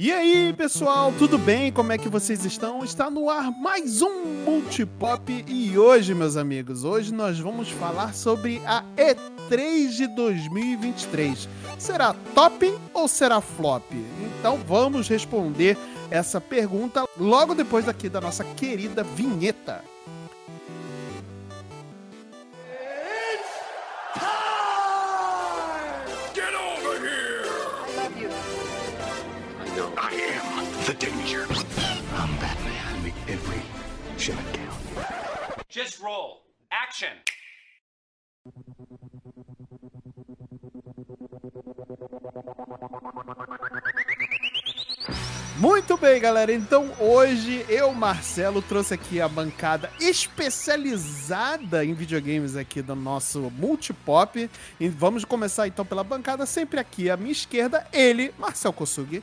E aí, pessoal, tudo bem? Como é que vocês estão? Está no ar mais um Multipop e hoje, meus amigos, hoje nós vamos falar sobre a E3 de 2023. Será top ou será flop? Então vamos responder essa pergunta logo depois daqui da nossa querida vinheta. Bem, galera. Então hoje eu, Marcelo, trouxe aqui a bancada especializada em videogames aqui do nosso Multipop. E vamos começar então pela bancada, sempre aqui à minha esquerda, ele, Marcel Kosugi.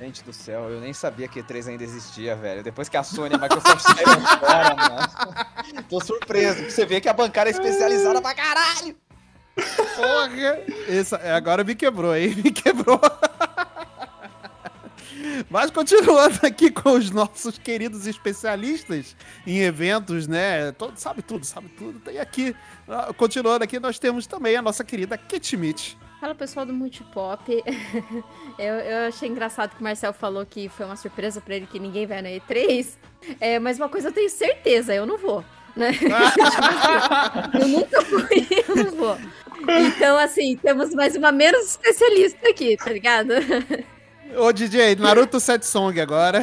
Gente do céu, eu nem sabia que E3 ainda existia, velho. Depois que a Sony e a Microsoft saíram fora, mano. Tô surpreso. Você vê que a bancada é especializada pra caralho. Porra! Essa, agora me quebrou, hein? Me quebrou. Mas continuando aqui com os nossos queridos especialistas em eventos, né? Todo, sabe tudo, sabe tudo. Tem aqui, ah, continuando aqui, nós temos também a nossa querida Kit Mitch. Fala pessoal do Multipop. eu, eu achei engraçado que o Marcel falou que foi uma surpresa pra ele que ninguém vai na E3. É, mas uma coisa eu tenho certeza, eu não vou. Né? eu nunca fui, eu não vou. Então, assim, temos mais uma menos especialista aqui, tá ligado? Ô DJ, Naruto Set Song agora.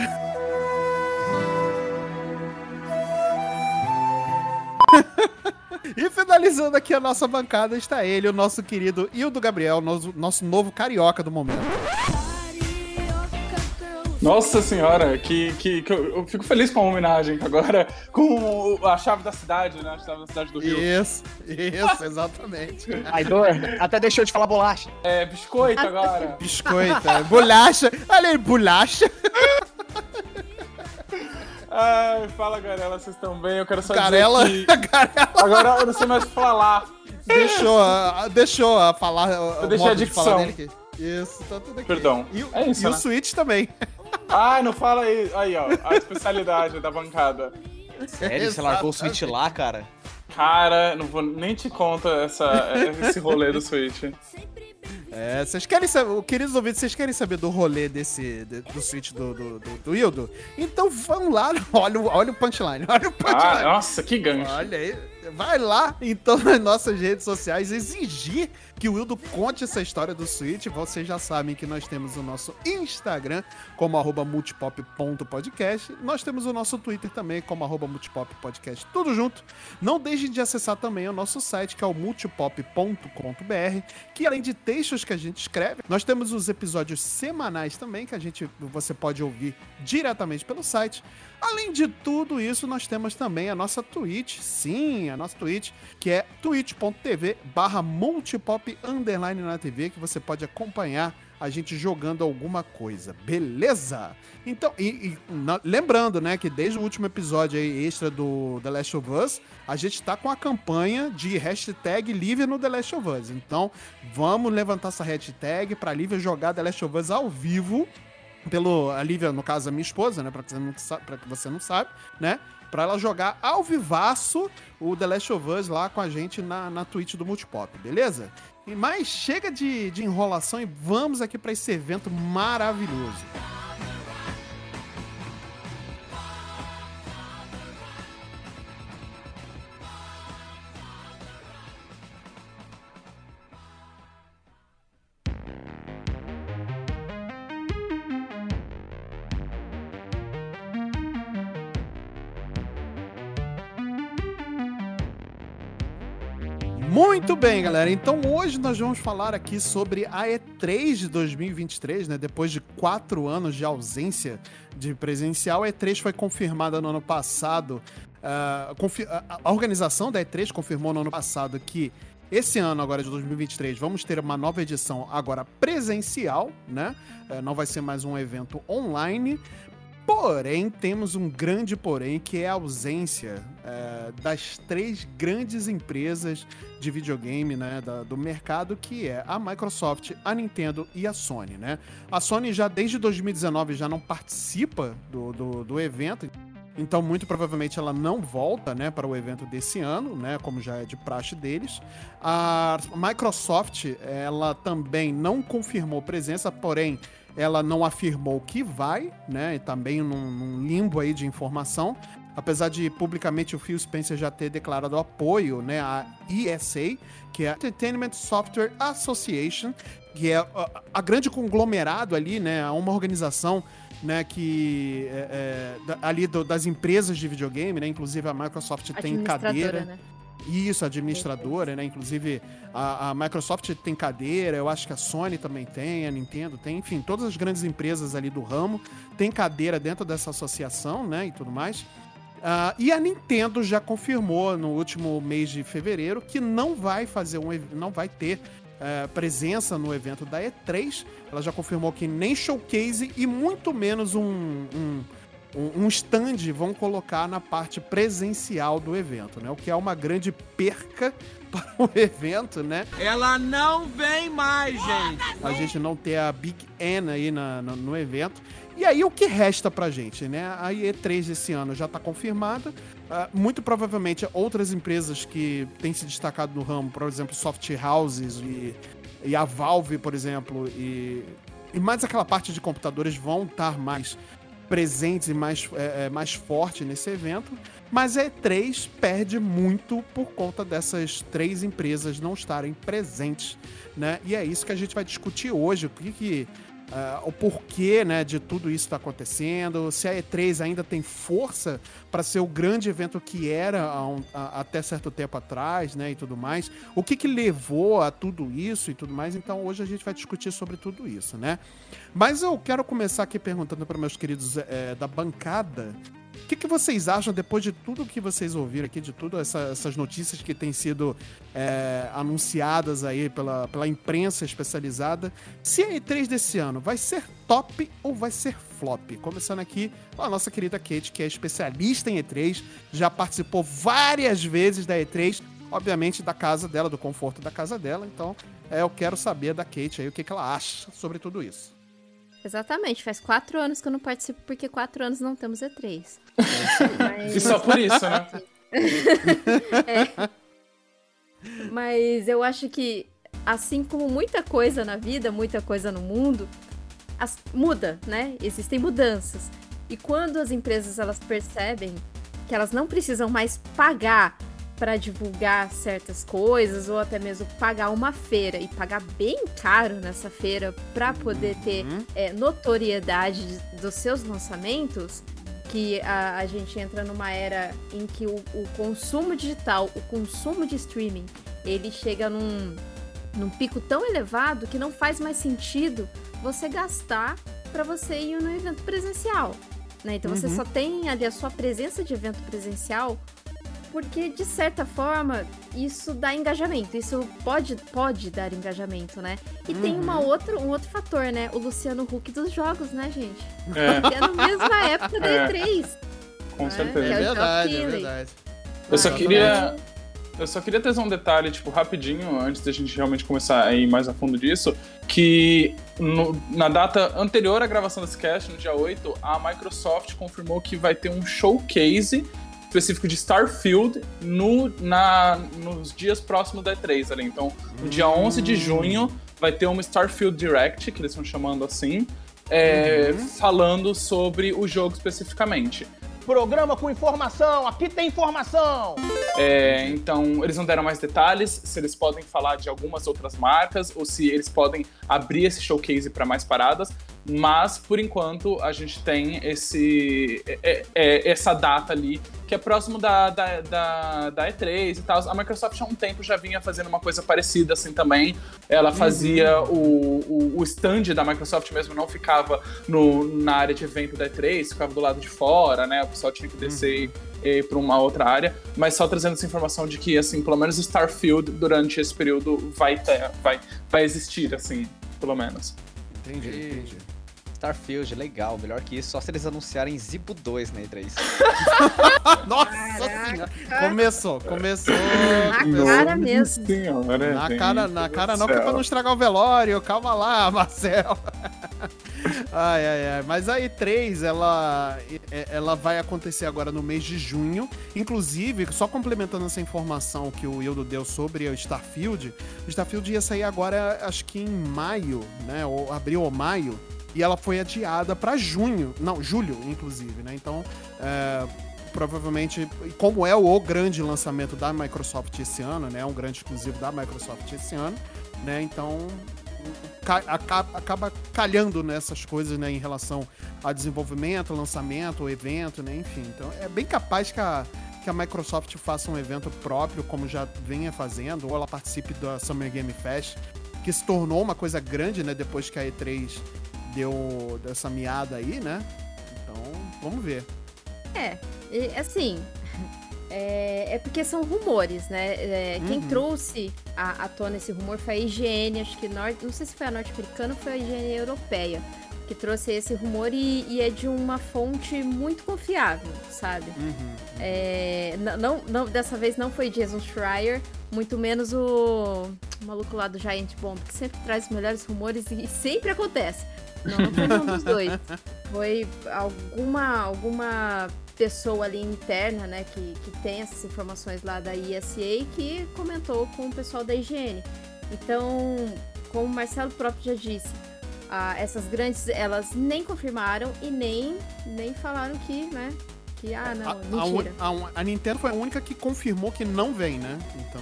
E finalizando aqui a nossa bancada está ele, o nosso querido Hildo Gabriel, nosso, nosso novo carioca do momento. Nossa senhora, que, que, que eu, eu fico feliz com a homenagem agora com o- a chave da cidade, né? A chave da cidade do Rio. Isso, isso, exatamente. Traidor, até deixou de falar bolacha. É, biscoito agora. Biscoito, é, bolacha. Olha aí, bolacha. Ai, fala, Garela, vocês estão bem? Eu quero só Carela, dizer que Carela agora eu não sei mais falar. deixou, a- deixou a falar. Eu deixei a dicção. aqui. Isso, tá tudo aqui. Perdão. E, o- É isso, e o né? Switch também. Ai, não fala aí. Aí, ó, a especialidade da bancada. Sério, você largou o Switch lá, cara? Cara, não vou nem te contar essa, esse rolê do Switch. É, vocês querem saber, queridos ouvintes, vocês querem saber do rolê desse, de- do Switch do, do, do, do Hildo? Então vamos lá, olha, o- olha o punchline, olha o Ah, punchline. nossa, que gancho. Olha aí, vai lá então nas nossas redes sociais exigir que o Wildo conte essa história do Switch. Vocês já sabem que nós temos o nosso Instagram como arroba multipop.podcast. Nós temos o nosso Twitter também como arroba multipoppodcast, tudo junto. Não deixem de acessar também o nosso site que é o multipop.com.br, que além de textos que a gente escreve, nós temos os episódios semanais também que a gente você pode ouvir diretamente pelo site. Além de tudo isso, nós temos também a nossa Twitch, sim, a nossa Twitch, que é twitch.tv barra multipop underline na TV, que você pode acompanhar a gente jogando alguma coisa, beleza? Então, e, e na- lembrando, né, que desde o último episódio aí, extra do The Last of Us, a gente tá com a campanha de hashtag Lívia no The Last of Us. Então, vamos levantar essa hashtag pra Lívia jogar The Last of Us ao vivo pelo a Lívia, no caso, a minha esposa, né? Pra que você não, pra que você não sabe, né? Pra ela jogar ao vivaço o The Last of Us lá com a gente na, na Twitch do Multipop, beleza? E mais chega de, de enrolação e vamos aqui pra esse evento maravilhoso. Muito bem, galera. Então hoje nós vamos falar aqui sobre a E3 de 2023, né? Depois de quatro anos de ausência de presencial, a E3 foi confirmada no ano passado. a- a organização da E3 confirmou no ano passado que esse ano, agora de 2023, vamos ter uma nova edição agora presencial, né? Eh, não vai ser mais um evento online. Porém, temos um grande porém, que é a ausência é, das três grandes empresas de videogame né, da- do mercado, que é a Microsoft, a Nintendo e a Sony. Né? A Sony já desde 2019 já não participa do, do, do evento, então muito provavelmente ela não volta né, para o evento desse ano, né, como já é de praxe deles. A Microsoft ela também não confirmou presença, porém ela não afirmou que vai, né? E também num, num limbo aí de informação. Apesar de publicamente o Phil Spencer já ter declarado apoio, né, à ESA, que é a Entertainment Software Association, que é a, a grande conglomerado ali, né, uma organização, né, que é, é, ali do- das empresas de videogame, né, inclusive a Microsoft tem cadeira. né? Isso, administradora, né? Inclusive a, a Microsoft tem cadeira, eu acho que a Sony também tem, a Nintendo tem, enfim, todas as grandes empresas ali do ramo têm cadeira dentro dessa associação, né? E tudo mais. Ah, e a Nintendo já confirmou no último mês de fevereiro que não vai fazer um, não vai ter eh, presença no evento da E3. Ela já confirmou que nem showcase e muito menos um, um, um um stand vão colocar na parte presencial do evento, né? O que é uma grande perca para o evento, né? Ela não vem mais, gente. A gente não ter a Big N aí na- na- no evento. E aí o que resta pra gente, né? A E3 desse ano já tá confirmada. Ah, muito provavelmente outras empresas que têm se destacado no ramo, por exemplo, Soft Houses e, e a Valve, por exemplo, e, e mais aquela parte de computadores vão estar mais presentes e mais, é, é, mais forte nesse evento. Mas a E3 perde muito por conta dessas três empresas não estarem presentes, né? E é isso que a gente vai discutir hoje. O que que ah, o porquê né, de tudo isso está acontecendo, se a E3 ainda tem força para ser o grande evento que era um- há- até certo tempo atrás, né, e tudo mais. O que, que levou a tudo isso e tudo mais. Então hoje a gente vai discutir sobre tudo isso, né? Mas eu quero começar aqui perguntando para meus queridos eh, da bancada. O que, que vocês acham depois de tudo que vocês ouviram aqui, de todas essa- essas notícias que têm sido é, anunciadas aí pela, pela imprensa especializada? Se a E3 desse ano vai ser top ou vai ser flop? Começando aqui com a nossa querida Kate, que é especialista em E3, já participou várias vezes da E3, obviamente da casa dela, do conforto da casa dela. Então, é, eu quero saber da Kate aí o que, que ela acha sobre tudo isso. Exatamente, faz quatro anos que eu não participo, porque quatro anos não temos E3. E só por isso, né? Mas eu acho que, assim como muita coisa na vida, muita coisa no mundo, as- muda, né? Existem mudanças. E quando as empresas elas percebem que elas não precisam mais pagar para divulgar certas coisas ou até mesmo pagar uma feira e pagar bem caro nessa feira para poder ter é, notoriedade de- dos seus lançamentos, que a, a gente entra numa era em que o, o consumo digital, o consumo de streaming, ele chega num, num pico tão elevado que não faz mais sentido você gastar para você ir no evento presencial. Né? Então você só tem ali a sua presença de evento presencial porque, de certa forma, isso dá engajamento. Isso pode, pode dar engajamento, né? E tem uma outra, um outro fator, né? O Luciano Huck dos jogos, né, gente? É, é na mesma época da É. E3. com É, certeza. é o verdade, é verdade. Eu só queria. Eu só queria trazer um detalhe, tipo, rapidinho, antes da gente realmente começar a ir mais a fundo disso, que no- na data anterior à gravação desse cast, no dia 8, a Microsoft confirmou que vai ter um showcase específico de Starfield no, na, nos dias próximos da E3 ali. Então, no dia 11 de junho, vai ter uma Starfield Direct, que eles estão chamando assim, é, falando sobre o jogo especificamente. Programa com informação, aqui tem informação. É, então, eles não deram mais detalhes, se eles podem falar de algumas outras marcas ou se eles podem abrir esse showcase para mais paradas, mas por enquanto a gente tem esse, é- é- é- essa data ali que é próximo da, da, da, da E3 e tal. A Microsoft há um tempo já vinha fazendo uma coisa parecida assim também. Ela fazia o, o, o stand da Microsoft mesmo, não ficava no, na área de evento da E3, ficava do lado de fora, né? O pessoal tinha que descer e para uma outra área, mas só trazendo essa informação de que, assim, pelo menos Starfield durante esse período vai ter, vai, vai existir, assim, pelo menos. Entendi, entendi. Starfield, legal. Melhor que isso, só se eles anunciarem Zipo 2 na E3. Nossa senhora. Começou, começou. Na cara mesmo. Senhora, Na cara, na cara não, que é pra não estragar o velório. Calma lá, Marcel. Ai, ai, ai. Mas a E3, ela, é- ela vai acontecer agora no mês de junho. Inclusive, só complementando essa informação que o Hildo deu sobre o Starfield, o Starfield ia sair agora, acho que em maio, né? Ou abril ou maio. E ela foi adiada pra junho. Não, julho, inclusive, né? Então, é, provavelmente, como é o grande lançamento da Microsoft esse ano, né? Um grande exclusivo da Microsoft esse ano, né? Então ca- aca- acaba calhando nessas coisas, né? Em relação a desenvolvimento, lançamento, evento, né? Enfim, então é bem capaz que a que a Microsoft faça um evento próprio, como já vinha fazendo, ou ela participe da Summer Game Fest, que se tornou uma coisa grande, né? Depois que a E3 deu dessa miada aí, né? Então, vamos ver. É, e, assim, é, é porque são rumores, né? É, Quem Uhum. trouxe à, à tona esse rumor foi a IGN, acho que norte, não sei se foi a norte-americana ou foi a IGN europeia, que trouxe esse rumor e, e é de uma fonte muito confiável, sabe? Uhum. É, n- não, não, dessa vez não foi Jason Schreier, muito menos o, o maluco lá do Giant Bomb, que sempre traz os melhores rumores e, sempre acontece. Não, não foi nenhum dos dois. Foi alguma, alguma pessoa ali interna, né, que, que tem essas informações lá da ISA que comentou com o pessoal da IGN. Então, como o Marcelo próprio já disse, ah, essas grandes, elas nem confirmaram e nem, nem falaram que, né, que, ah, não, A, a, mentira. a un- a Nintendo foi a única que confirmou que não vem, né? Então.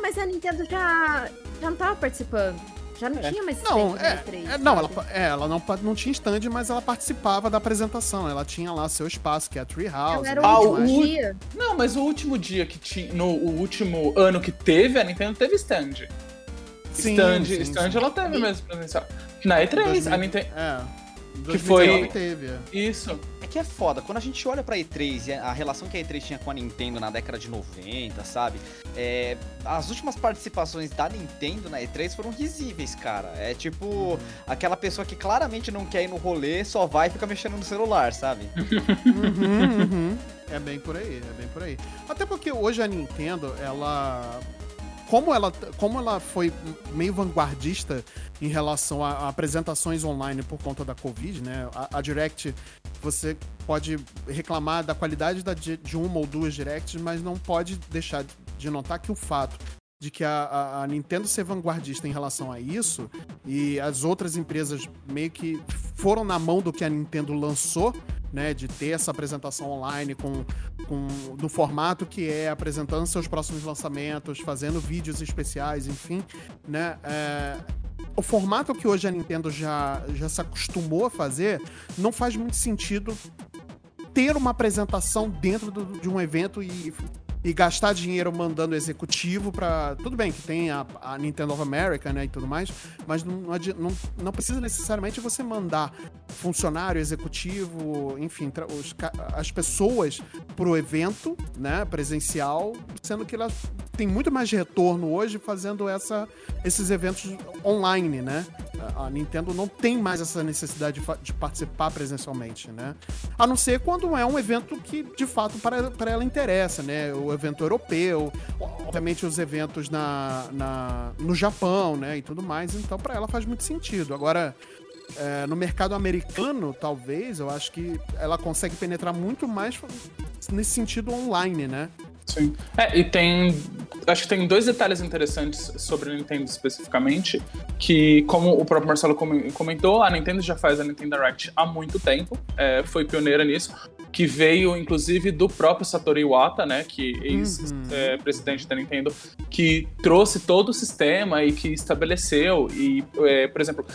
Mas a Nintendo já, já não tava participando. Já não tinha mais Não, stand é, na E3, é, não, ela, pa- é, ela não, não tinha stand, mas ela participava da apresentação. Ela tinha lá seu espaço, que é a Treehouse. Ela era né, o último dia. Não, mas o último dia que tinha. No o último ano que teve, a Nintendo teve stand. Sim, stand, sim, stand sim. ela teve mesmo presencial. Na E3, 2000 a Nintendo. É. Que foi- 2019 teve. é. Isso. Que é foda, quando a gente olha pra E3 e a relação que a E3 tinha com a Nintendo na década de 90, sabe? É, as últimas participações da Nintendo na E3 foram risíveis, cara. É tipo aquela pessoa que claramente não quer ir no rolê, só vai e fica mexendo no celular, sabe? Uhum, uhum. É bem por aí, é bem por aí. Até porque hoje a Nintendo, ela. Como ela, como ela foi meio vanguardista em relação a, a apresentações online por conta da Covid, né? A, a Direct, você pode reclamar da qualidade da, de uma ou duas Directs, mas não pode deixar de notar que o fato de que a, a- a Nintendo ser vanguardista em relação a isso e as outras empresas meio que foram na mão do que a Nintendo lançou, né, de ter essa apresentação online com, com no formato que é apresentando seus próximos lançamentos, fazendo vídeos especiais, enfim, né, é, o formato que hoje a Nintendo já, já se acostumou a fazer não faz muito sentido ter uma apresentação dentro do- de um evento e, e gastar dinheiro mandando executivo pra. Tudo bem que tem a, a Nintendo of America, né, e tudo mais, mas não, não, não precisa necessariamente você mandar funcionário, executivo, enfim, os as pessoas pro evento, né, presencial, sendo que elas têm muito mais retorno hoje fazendo essa, esses eventos online, né? A- Nintendo não tem mais essa necessidade de, de participar presencialmente, né? A não ser quando é um evento que, de fato, para, para ela interessa, né? O evento europeu, obviamente os eventos na, na, no Japão, né? E tudo mais. Então, para ela faz muito sentido. Agora, é, no mercado americano, talvez, eu acho que ela consegue penetrar muito mais nesse sentido online, né? Sim. É, e tem. Acho que tem dois detalhes interessantes sobre a Nintendo especificamente. Que, como o próprio Marcelo come- comentou, a Nintendo já faz a Nintendo Direct há muito tempo. é, foi pioneira nisso. Que veio, inclusive, do próprio Satoru Iwata, né? Que ex-presidente da Nintendo, que trouxe todo o sistema e que estabeleceu. E, é, por exemplo,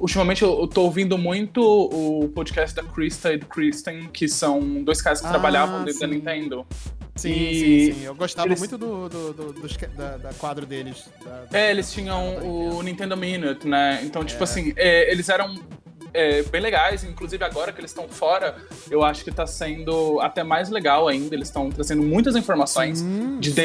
ultimamente eu, tô ouvindo muito o podcast da Krista e do Kristen, que são dois caras que Ah, trabalhavam dentro da sim. Nintendo. Sim, sim, sim. Eu gostava eles- muito do, do, do- que- da, da quadro deles. da- da- É, eles tinham o Nintendo Minute, né? Então, tipo É. assim, é, eles eram é, bem legais, inclusive agora que eles estão fora, eu acho que tá sendo até mais legal ainda. Eles estão trazendo muitas informações Sim, de sim,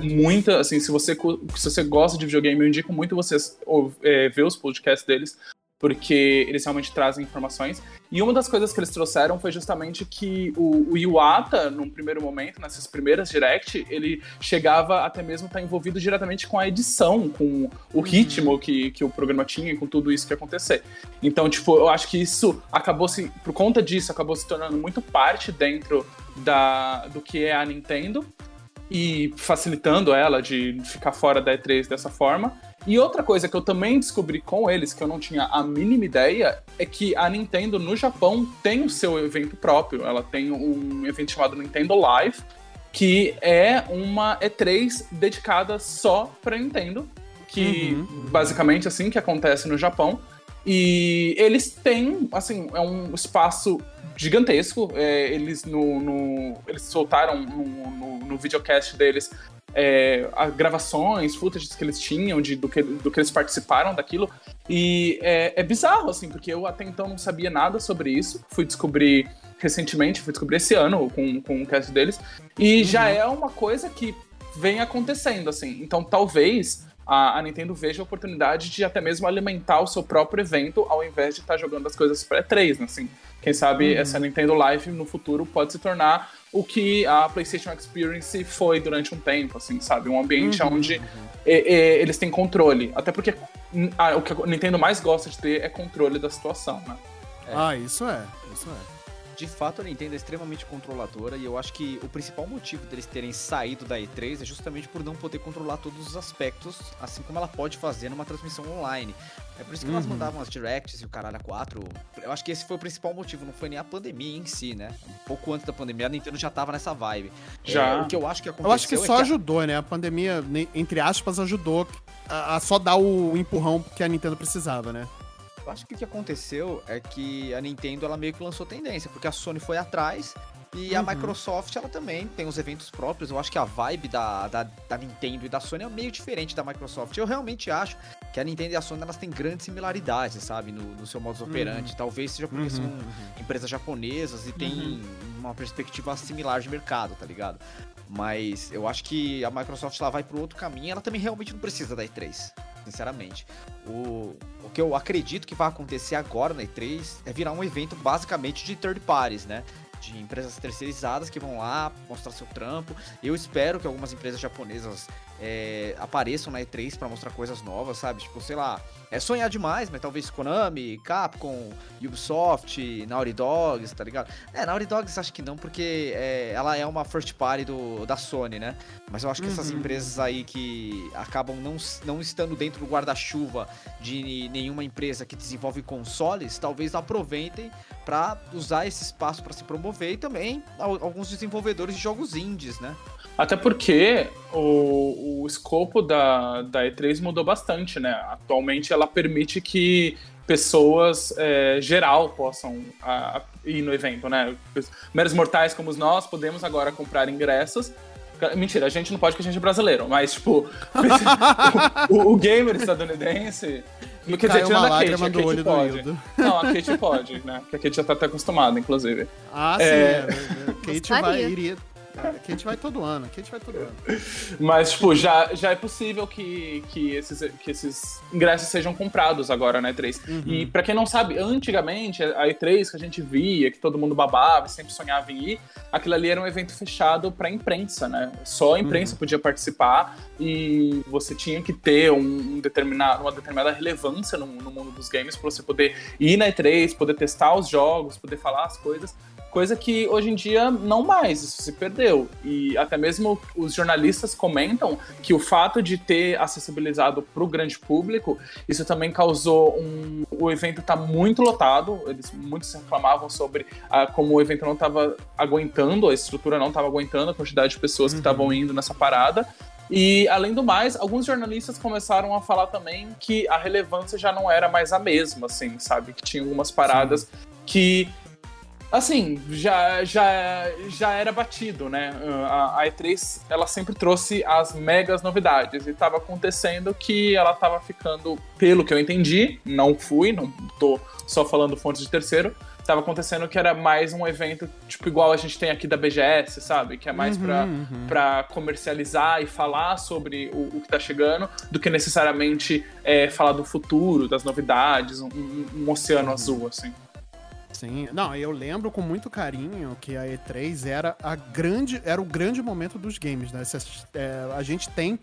sim, muita, assim, se você, se você gosta de videogame, eu indico muito vocês ou, é, ver os podcasts deles, porque eles realmente trazem informações. E uma das coisas que eles trouxeram foi justamente que o, o Iwata, num primeiro momento, nessas primeiras direct, ele chegava até mesmo a estar envolvido diretamente com a edição, com o ritmo que, que o programa tinha, com tudo isso que ia acontecer. Então, tipo, eu acho que isso acabou se, por conta disso, acabou se tornando muito parte dentro da, do que é a Nintendo e facilitando ela de ficar fora da E3 dessa forma. E outra coisa que eu também descobri com eles, que eu não tinha a mínima ideia, é que a Nintendo no Japão tem o seu evento próprio. Ela tem um evento chamado Nintendo Live, que é uma E3 dedicada só para Nintendo, que basicamente assim que acontece no Japão. E eles têm, assim, é um espaço gigantesco. É, eles no, no- eles soltaram no, no, no videocast deles é, gravações, footages que eles tinham de, do, que, do que eles participaram daquilo. E é, é bizarro, assim, porque eu até então não sabia nada sobre isso. Fui descobrir recentemente, fui descobrir esse ano com, com o cast deles. E já é uma coisa que vem acontecendo, assim. Então talvez a, a Nintendo veja a oportunidade de até mesmo alimentar o seu próprio evento ao invés de estar jogando as coisas para E3, né? Assim, quem sabe essa Nintendo Live no futuro pode se tornar o que a PlayStation Experience foi durante um tempo, assim, sabe? Um ambiente onde e- e, eles têm controle. Até porque a- o que a Nintendo mais gosta de ter é controle da situação, né? Ah, isso é. Isso é. De fato, a Nintendo é extremamente controladora e eu acho que o principal motivo deles terem saído da E3 é justamente por não poder controlar todos os aspectos, assim como ela pode fazer numa transmissão online. É por isso que elas Uhum. mandavam as directs e o caralho a 4. Eu acho que esse foi o principal motivo, não foi nem a pandemia em si, né? Um pouco antes da pandemia, a Nintendo já tava nessa vibe. Já. É, o que eu acho que aconteceu Eu acho que é só a- ajudou, né? A pandemia, entre aspas, ajudou a, a só dar o empurrão que a Nintendo precisava, né? Eu acho que o que aconteceu é que a Nintendo ela meio que lançou tendência, porque a Sony foi atrás e a Uhum. Microsoft ela também tem os eventos próprios. Eu acho que a vibe da, da, da Nintendo e da Sony é meio diferente da Microsoft. Eu realmente acho que a Nintendo e a Sony elas têm grandes similaridades, sabe, no, no seu modus operandi. Talvez seja porque Uhum, são empresas japonesas e têm uma perspectiva similar de mercado, tá ligado? Mas eu acho que a Microsoft ela vai pro outro caminho, ela também realmente não precisa da E3, sinceramente. O, o que eu acredito que vai acontecer agora na E3 é virar um evento basicamente de third parties, né? De empresas terceirizadas que vão lá mostrar seu trampo. Eu espero que algumas empresas japonesas é, apareçam na E3 pra mostrar coisas novas, sabe? Tipo, sei lá, é sonhar demais, mas talvez Konami, Capcom, Ubisoft, Naughty Dogs, tá ligado? É, Naughty Dogs acho que não, porque é, ela é uma first party do, da Sony, né? Mas eu acho que essas empresas aí que acabam não, não estando dentro do guarda-chuva de nenhuma empresa que desenvolve consoles, talvez aproveitem pra usar esse espaço pra se promover e também al- alguns desenvolvedores de jogos indies, né? Até porque o, o escopo da, da E3 mudou bastante, né? Atualmente ela permite que pessoas é, geral possam a- a- ir no evento, né? Meros mortais como nós podemos agora comprar ingressos. Mentira, a gente não pode porque a gente é brasileiro, mas, tipo, o, o- o gamer estadunidense. E quer dizer, tirando a Kate, a Kate olho pode. Não, a Kate pode, né? Porque a Kate já tá até acostumada, inclusive. Ah, sim. É. É. Kate vai, Gostaria. iria. a Kate vai todo ano. Kate vai todo ano. Mas, tipo, já, já é possível que, que, esses, que esses ingressos sejam comprados agora na E3. E pra quem não sabe, antigamente, a E3 que a gente via, que todo mundo babava e sempre sonhava em ir, aquilo ali era um evento fechado pra imprensa, né? Só a imprensa podia participar e você tinha que ter um, um determinado, uma determinada relevância no, no mundo dos games pra você poder ir na E3, poder testar os jogos, poder falar as coisas. Coisa que hoje em dia não mais, isso se perdeu. E até mesmo os jornalistas comentam que o fato de ter acessibilizado para o grande público, isso também causou um. O evento tá muito lotado, eles muitos reclamavam sobre ah, como o evento não estava aguentando, a estrutura não estava aguentando a quantidade de pessoas que estavam indo nessa parada. E, além do mais, alguns jornalistas começaram a falar também que a relevância já não era mais a mesma, assim, sabe? Que tinha algumas paradas que assim, já, já, já era batido, né? A, a E3, ela sempre trouxe as megas novidades e tava acontecendo que ela tava ficando, pelo que eu entendi, não fui, não tô só falando fontes de terceiro, tava acontecendo que era mais um evento, tipo, igual a gente tem aqui da BGS, sabe? Que é mais Uhum, pra, uhum. pra comercializar e falar sobre o, o que tá chegando, do que necessariamente é, falar do futuro, das novidades, um, um- um oceano azul, assim. Sim, não, eu lembro com muito carinho que a E3 era a grande, era o grande momento dos games, né? É, a gente tem,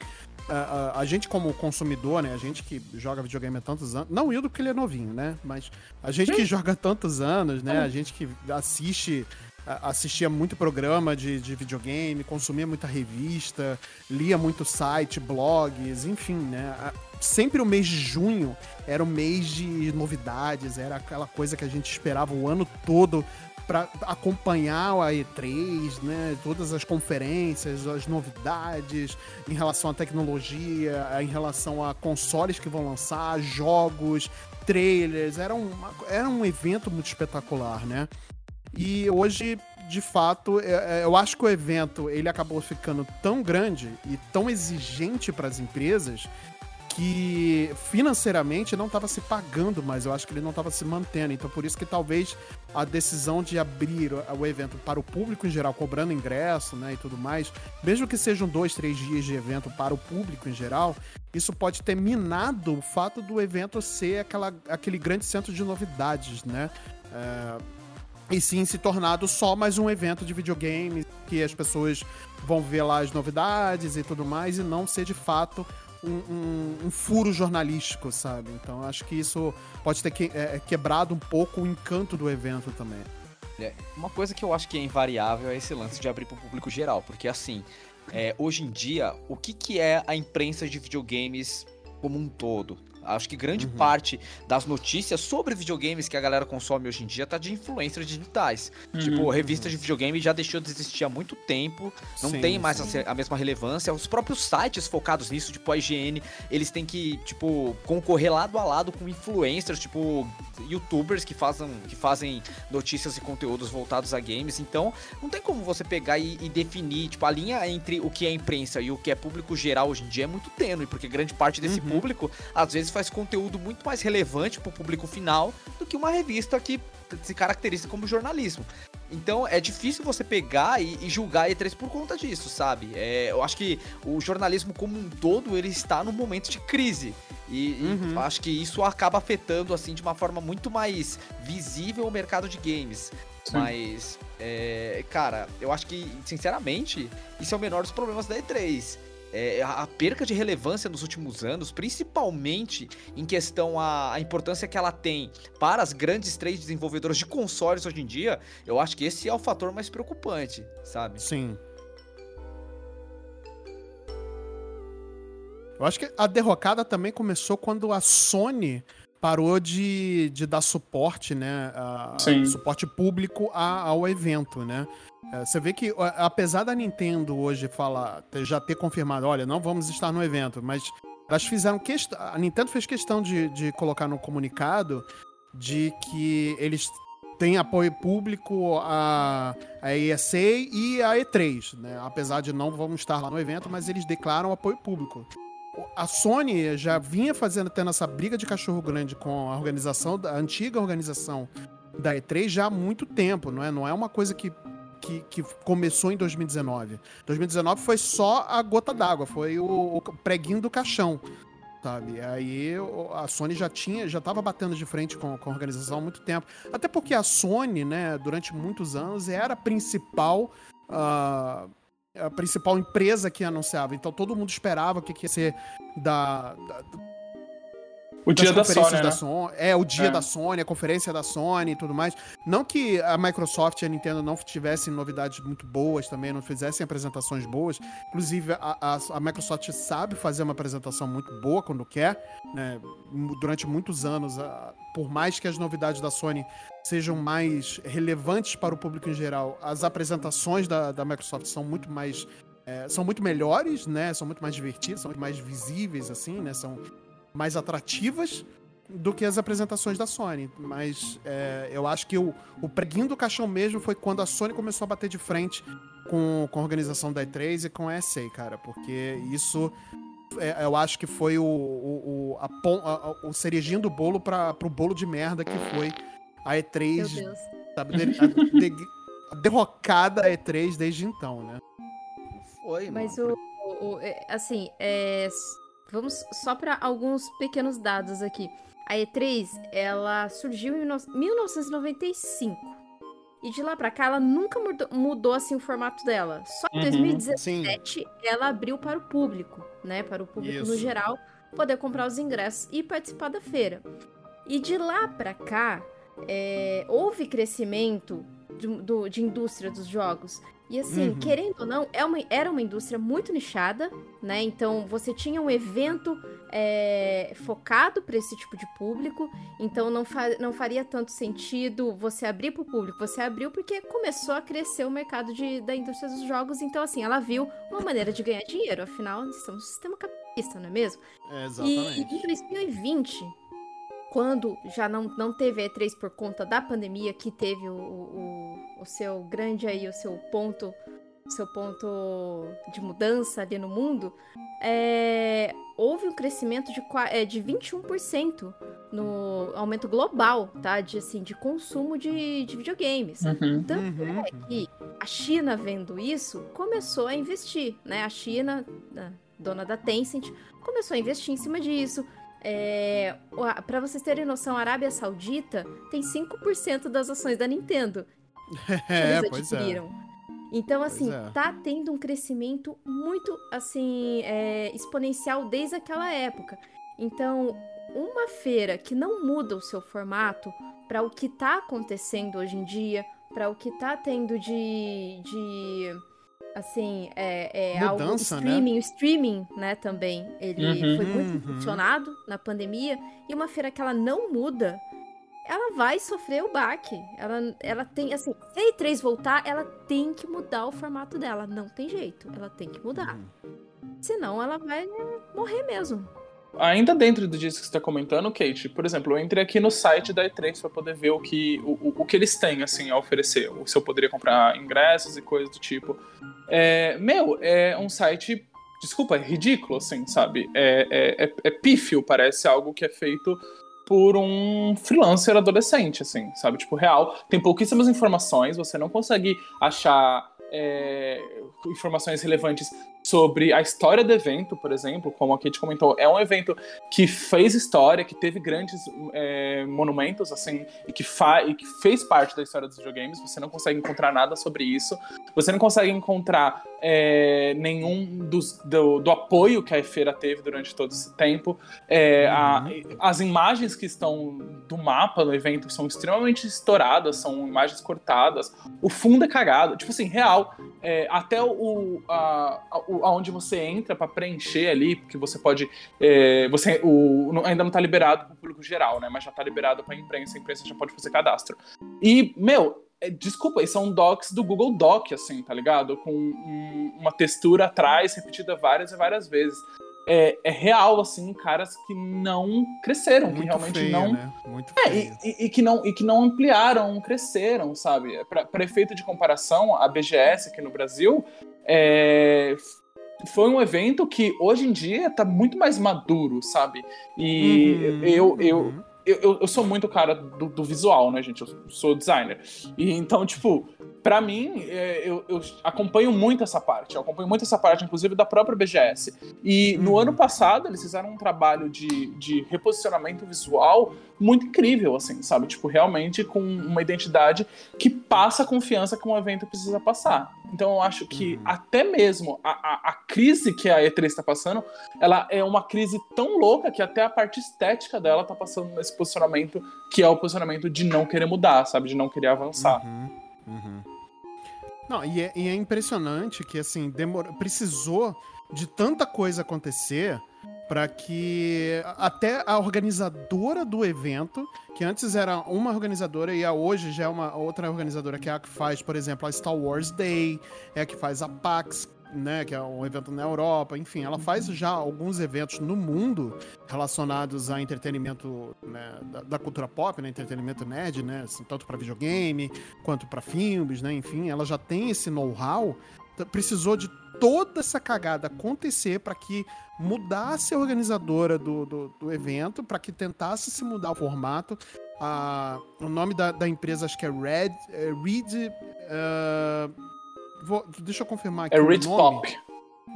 a, a- a gente como consumidor, né? A gente que joga videogame há tantos anos, não o Hildo porque ele é novinho, né? Mas a gente que joga há tantos anos, né? A gente que assiste, assistia muito programa de, de videogame, consumia muita revista, lia muito site, blogs, enfim, né? Sempre o mês de junho era o mês de novidades, era aquela coisa que a gente esperava o ano todo para acompanhar a E3, né? Todas as conferências, as novidades em relação à tecnologia, em relação a consoles que vão lançar, jogos, trailers. Era, uma, era um evento muito espetacular, né? E hoje, de fato, é- é, eu acho que o evento ele acabou ficando tão grande e tão exigente para as empresas que financeiramente não estava se pagando mais. Eu acho que ele não estava se mantendo. Então, por isso que talvez a decisão de abrir o, o evento para o público em geral, cobrando ingresso né, e tudo mais, mesmo que sejam dois, três dias de evento para o público em geral, isso pode ter minado o fato do evento ser aquela, aquele grande centro de novidades, né? É, e sim se tornado só mais um evento de videogame que as pessoas vão ver lá as novidades e tudo mais e não ser de fato um, um- um furo jornalístico, sabe? Então acho que isso pode ter que- é, quebrado um pouco o encanto do evento também. É, Uma coisa que eu acho que é invariável é esse lance de abrir para o público geral, porque assim, é, hoje em dia, o que, que é a imprensa de videogames como um todo? Acho que grande parte das notícias sobre videogames que a galera consome hoje em dia tá de influencers digitais. Tipo, revista de videogame já deixou de existir há muito tempo, não Sim, tem mais a, a mesma relevância. Os próprios sites focados nisso, tipo a IGN, eles têm que, tipo, concorrer lado a lado com influencers, tipo, youtubers que fazem, que fazem notícias e conteúdos voltados a games. Então, não tem como você pegar e, e definir, tipo, a linha entre o que é imprensa e o que é público geral hoje em dia é muito tênue, porque grande parte desse Uhum. público, às vezes, faz conteúdo muito mais relevante pro público final do que uma revista que se caracteriza como jornalismo. Então é difícil você pegar e, e julgar a E3 por conta disso, sabe? É, eu acho que o jornalismo como um todo ele está num momento de crise. E, e Uhum. acho que isso acaba afetando assim de uma forma muito mais visível o mercado de games. Sim. Mas, é, cara, eu acho que, sinceramente, isso é o menor dos problemas da E3. É, a perca de relevância nos últimos anos, principalmente em questão a importância que ela tem para as grandes três desenvolvedoras de consoles hoje em dia, eu acho que esse é o fator mais preocupante, sabe? Sim. Eu acho que a derrocada também começou quando a Sony parou de, de dar suporte, né? a- Sim. suporte público a- ao evento, né? É, Você vê que, a- apesar da Nintendo hoje falar, já ter confirmado, olha, não vamos estar no evento, mas elas fizeram questão. A Nintendo fez questão de, de colocar no comunicado de que eles têm apoio público a, a ESA e a E3, né? Apesar de não vamos estar lá no evento, mas eles declaram apoio público. A Sony já vinha fazendo, tendo essa briga de cachorro grande com a organização, a antiga organização da E3 já há muito tempo, não é? Não é uma coisa que, que, que começou em 2019. 2019 foi só a gota d'água, foi o, o preguinho do caixão, sabe? Aí a Sony já tinha, já estava batendo de frente com, com a organização há muito tempo. Até porque a Sony, né, durante muitos anos, era a principal. ah, a principal empresa que anunciava. Então todo mundo esperava o que, que ia ser da, da, O dia da Sony, da né? É, o dia É. da Sony, a conferência da Sony e tudo mais. Não que a Microsoft e a Nintendo não tivessem novidades muito boas também, não fizessem apresentações boas. Inclusive, a, a- a Microsoft sabe fazer uma apresentação muito boa quando quer. né? Durante muitos anos, a- por mais que as novidades da Sony sejam mais relevantes para o público em geral, as apresentações da, da Microsoft são muito mais. é, são muito melhores, né? São muito mais divertidas, são muito mais visíveis, assim, né? São mais atrativas do que as apresentações da Sony. Mas é, eu acho que o, o preguinho do caixão mesmo foi quando a Sony começou a bater de frente com, com a organização da E3 e com a SA, cara. Porque isso é, eu acho que foi o, o, o, a a- a- o cerejinho do bolo para pro bolo de merda que foi a Meu E3 Deus. Sabe, de- a, de- a derrocada E3 desde então, né? Foi, Mas mano. o, o- é, assim, é, vamos só para alguns pequenos dados aqui. A E3, ela surgiu em no- 1995. E de lá pra cá, ela nunca mudou, mudou, assim o formato dela. Só em Uhum, 2017 ela abriu para o público, né? Para o público no Isso. geral poder comprar os ingressos e participar da feira. E de lá pra cá, é, houve crescimento de, do- de indústria dos jogos. E assim, Uhum. querendo ou não, é uma- era uma indústria muito nichada, né? Então você tinha um evento é, focado para esse tipo de público, então não, fa- não faria tanto sentido você abrir para o público. Você abriu porque começou a crescer o mercado de- da indústria dos jogos, então assim, ela viu uma maneira de ganhar dinheiro, afinal, estamos no sistema capitalista, não é mesmo? É, E exatamente. em 2020, quando já não, não teve a E3 por conta da pandemia, que teve o, o, o seu grande aí, o seu ponto, o seu ponto de mudança ali no mundo, é, houve um crescimento de, é, de 21% no aumento global, tá? De, assim, de consumo de, de videogames. Uhum. Tanto Uhum. é que a China, vendo isso, começou a investir, né? A China, dona da Tencent, começou a investir em cima disso. É, para vocês terem noção, a Arábia Saudita tem 5% das ações da Nintendo que É, eles pois é. adquiriram. Então, assim, é. tá tendo um crescimento muito, assim, é, exponencial desde aquela época. Então, uma feira que não muda o seu formato para o que tá acontecendo hoje em dia, para o que tá tendo de, de assim, é, é algo Mudança, né? streaming, o streaming, né, também, ele Uhum. foi muito Uhum. impulsionado na pandemia, e uma feira que ela não muda, ela vai sofrer o baque. Ela, ela tem, assim, se a E3 voltar, ela tem que mudar o formato dela. Não tem jeito. Ela tem que mudar. Senão ela vai né, morrer mesmo. Ainda dentro disso que você está comentando, Kate, por exemplo, eu entrei aqui no site da E3 para poder ver o que, o, o- que eles têm assim, a oferecer. Se eu poderia comprar ingressos e coisas do tipo. É, meu, é um site, desculpa, é ridículo, assim, sabe? É, é, é, é pífio, parece algo que é feito por um freelancer adolescente, assim, sabe? Tipo, real. Tem pouquíssimas informações, você não consegue achar é, informações relevantes sobre a história do evento, por exemplo, como a Kate comentou, é um evento que fez história, que teve grandes é, monumentos, assim, e que, e que fez parte da história dos videogames. Você não consegue encontrar nada sobre isso. Você não consegue encontrar é, nenhum dos, do, do apoio que a feira teve durante todo esse tempo. É, a- as imagens que estão do mapa no evento são extremamente estouradas, são imagens cortadas. O fundo é cagado. Tipo assim, real. é, até o, a, a- o- aonde você entra pra preencher ali, porque você pode. é, você, o, ainda não tá liberado pro público geral, né? Mas já tá liberado pra imprensa, a imprensa já pode fazer cadastro. E, meu, é, desculpa, esses são docs do Google Doc, assim, tá ligado? Com um- uma textura atrás, repetida várias e várias vezes. É, é real, assim, caras que não cresceram, que Muito realmente feio, não. né? Muito É, e, e- e que não, e que não ampliaram, cresceram, sabe? Para efeito de comparação, a BGS aqui no Brasil é, foi um evento que hoje em dia tá muito mais maduro, sabe? E Uhum, eu, eu, uhum. eu, eu, eu sou muito cara do, do visual, né, gente? Eu sou designer. E então, tipo, pra mim, é, eu, eu acompanho muito essa parte. Eu acompanho muito essa parte, inclusive, da própria BGS. E no Uhum. ano passado, eles fizeram um trabalho de, de reposicionamento visual muito incrível, assim, sabe? Tipo, realmente com uma identidade que passa a confiança que um evento precisa passar. Então, eu acho que Uhum. até mesmo a, a, a crise que a E3 está passando, ela é uma crise tão louca que até a parte estética dela tá passando nesse posicionamento, que é o posicionamento de não querer mudar, sabe? De não querer avançar. Uhum, uhum. Não, e é, e é impressionante que, assim, demor... precisou de tanta coisa acontecer para que até a organizadora do evento, que antes era uma organizadora e a hoje já é uma outra organizadora, que é a que faz, por exemplo, a Star Wars Day, é a que faz a PAX, né, que é um evento na Europa, enfim, ela faz já alguns eventos no mundo relacionados a entretenimento né, da, da cultura pop, né, entretenimento nerd, né, assim, tanto para videogame quanto para filmes, né, enfim, ela já tem esse know-how, precisou de toda essa cagada acontecer para que mudasse a organizadora do, do, do evento, para que tentasse se mudar o formato, a- o nome da, da empresa acho que é Red, é Reed. eh, vou- deixa eu confirmar aqui. É o Rit nome. Pop.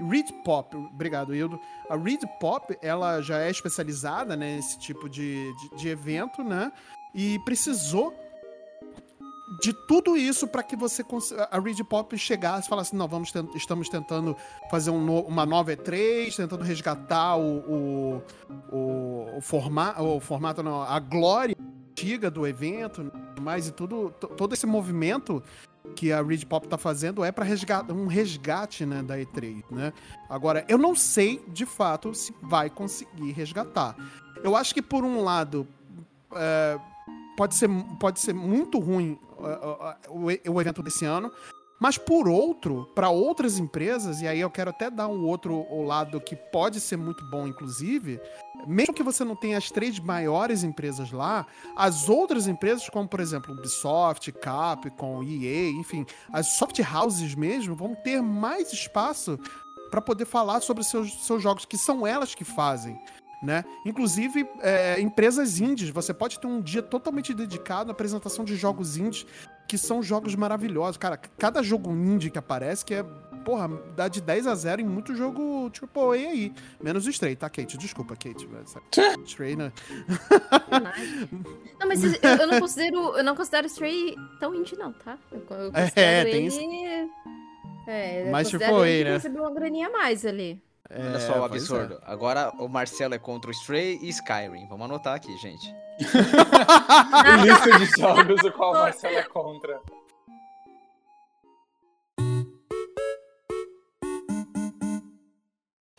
Reed Pop, obrigado, Hildo. A Reed Pop, ela já é especializada né, nesse tipo de, de, de evento, né? E precisou de tudo isso para que você a Reed Pop chegasse e falasse, não, vamos tent- estamos tentando fazer um no- uma nova E3, tentando resgatar o, o, o, o, forma, o formato, não, a glória antiga do evento, mais e tudo, to- todo esse movimento que a Reed Pop tá fazendo é para resgate, um resgate, né, da E3, né? Agora, eu não sei, de fato, se vai conseguir resgatar. Eu acho que, por um lado, é, pode, ser, pode ser muito ruim é, é, o, e- o evento desse ano, mas, por outro, para outras empresas, e aí eu quero até dar um outro lado que pode ser muito bom, inclusive, mesmo que você não tenha as três maiores empresas lá, as outras empresas, como por exemplo Ubisoft, Capcom, EA, enfim, as soft houses mesmo, vão ter mais espaço para poder falar sobre seus, seus jogos, que são elas que fazem. Né? Inclusive, é, empresas indies, você pode ter um dia totalmente dedicado à apresentação de jogos indies, que são jogos maravilhosos. Cara, cada jogo indie que aparece, que é, porra, dá de 10 a 0 em muito jogo AAA aí. Menos o Stray, tá, Kate? Desculpa, Kate. Stray, né? Não, mas eu, não considero, eu não considero Stray tão indie, não, tá? Eu, eu É, considero tem ele. isso. É, eu Mas considero tipo, ele aí, que né? recebeu uma graninha a mais ali. Olha É, só o pois absurdo. Agora o Marcelo é contra o Stray e Skyrim. Vamos anotar aqui, gente. Lista de jogos o qual o Marcelo é contra.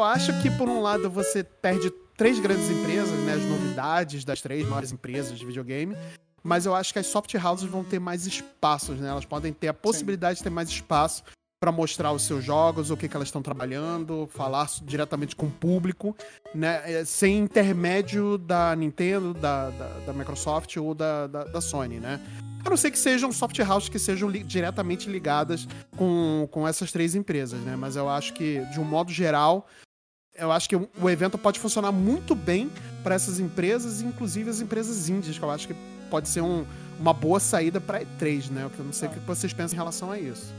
Eu acho que, por um lado, você perde três grandes empresas, né? As novidades das três maiores empresas de videogame. Mas eu acho que as soft houses vão ter mais espaços, né? Elas podem ter a possibilidade de ter mais espaço para mostrar os seus jogos, o que, que elas estão trabalhando, falar diretamente com o público, né? É, Sem intermédio da Nintendo, da, da, da Microsoft ou da, da, da Sony, né? A não ser que sejam soft houses que sejam li- diretamente ligadas com, com essas três empresas, né? Mas eu acho que, de um modo geral, eu acho que o evento pode funcionar muito bem para essas empresas, inclusive as empresas indies, que eu acho que pode ser um- uma boa saída para E3, né? Eu não sei o que vocês pensam em relação a isso.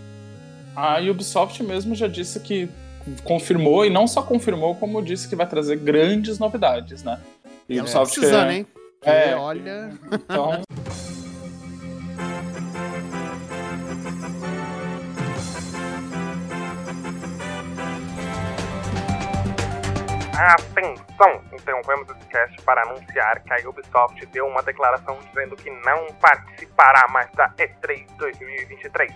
A Ubisoft mesmo já disse que confirmou, e não só confirmou, como disse que vai trazer grandes novidades, né? E Ela tá Ubisoft precisando, é- hein? É. Porque, olha. Então, Atenção! Interrompemos esse cast para anunciar que a Ubisoft deu uma declaração dizendo que não participará mais da E3 2023.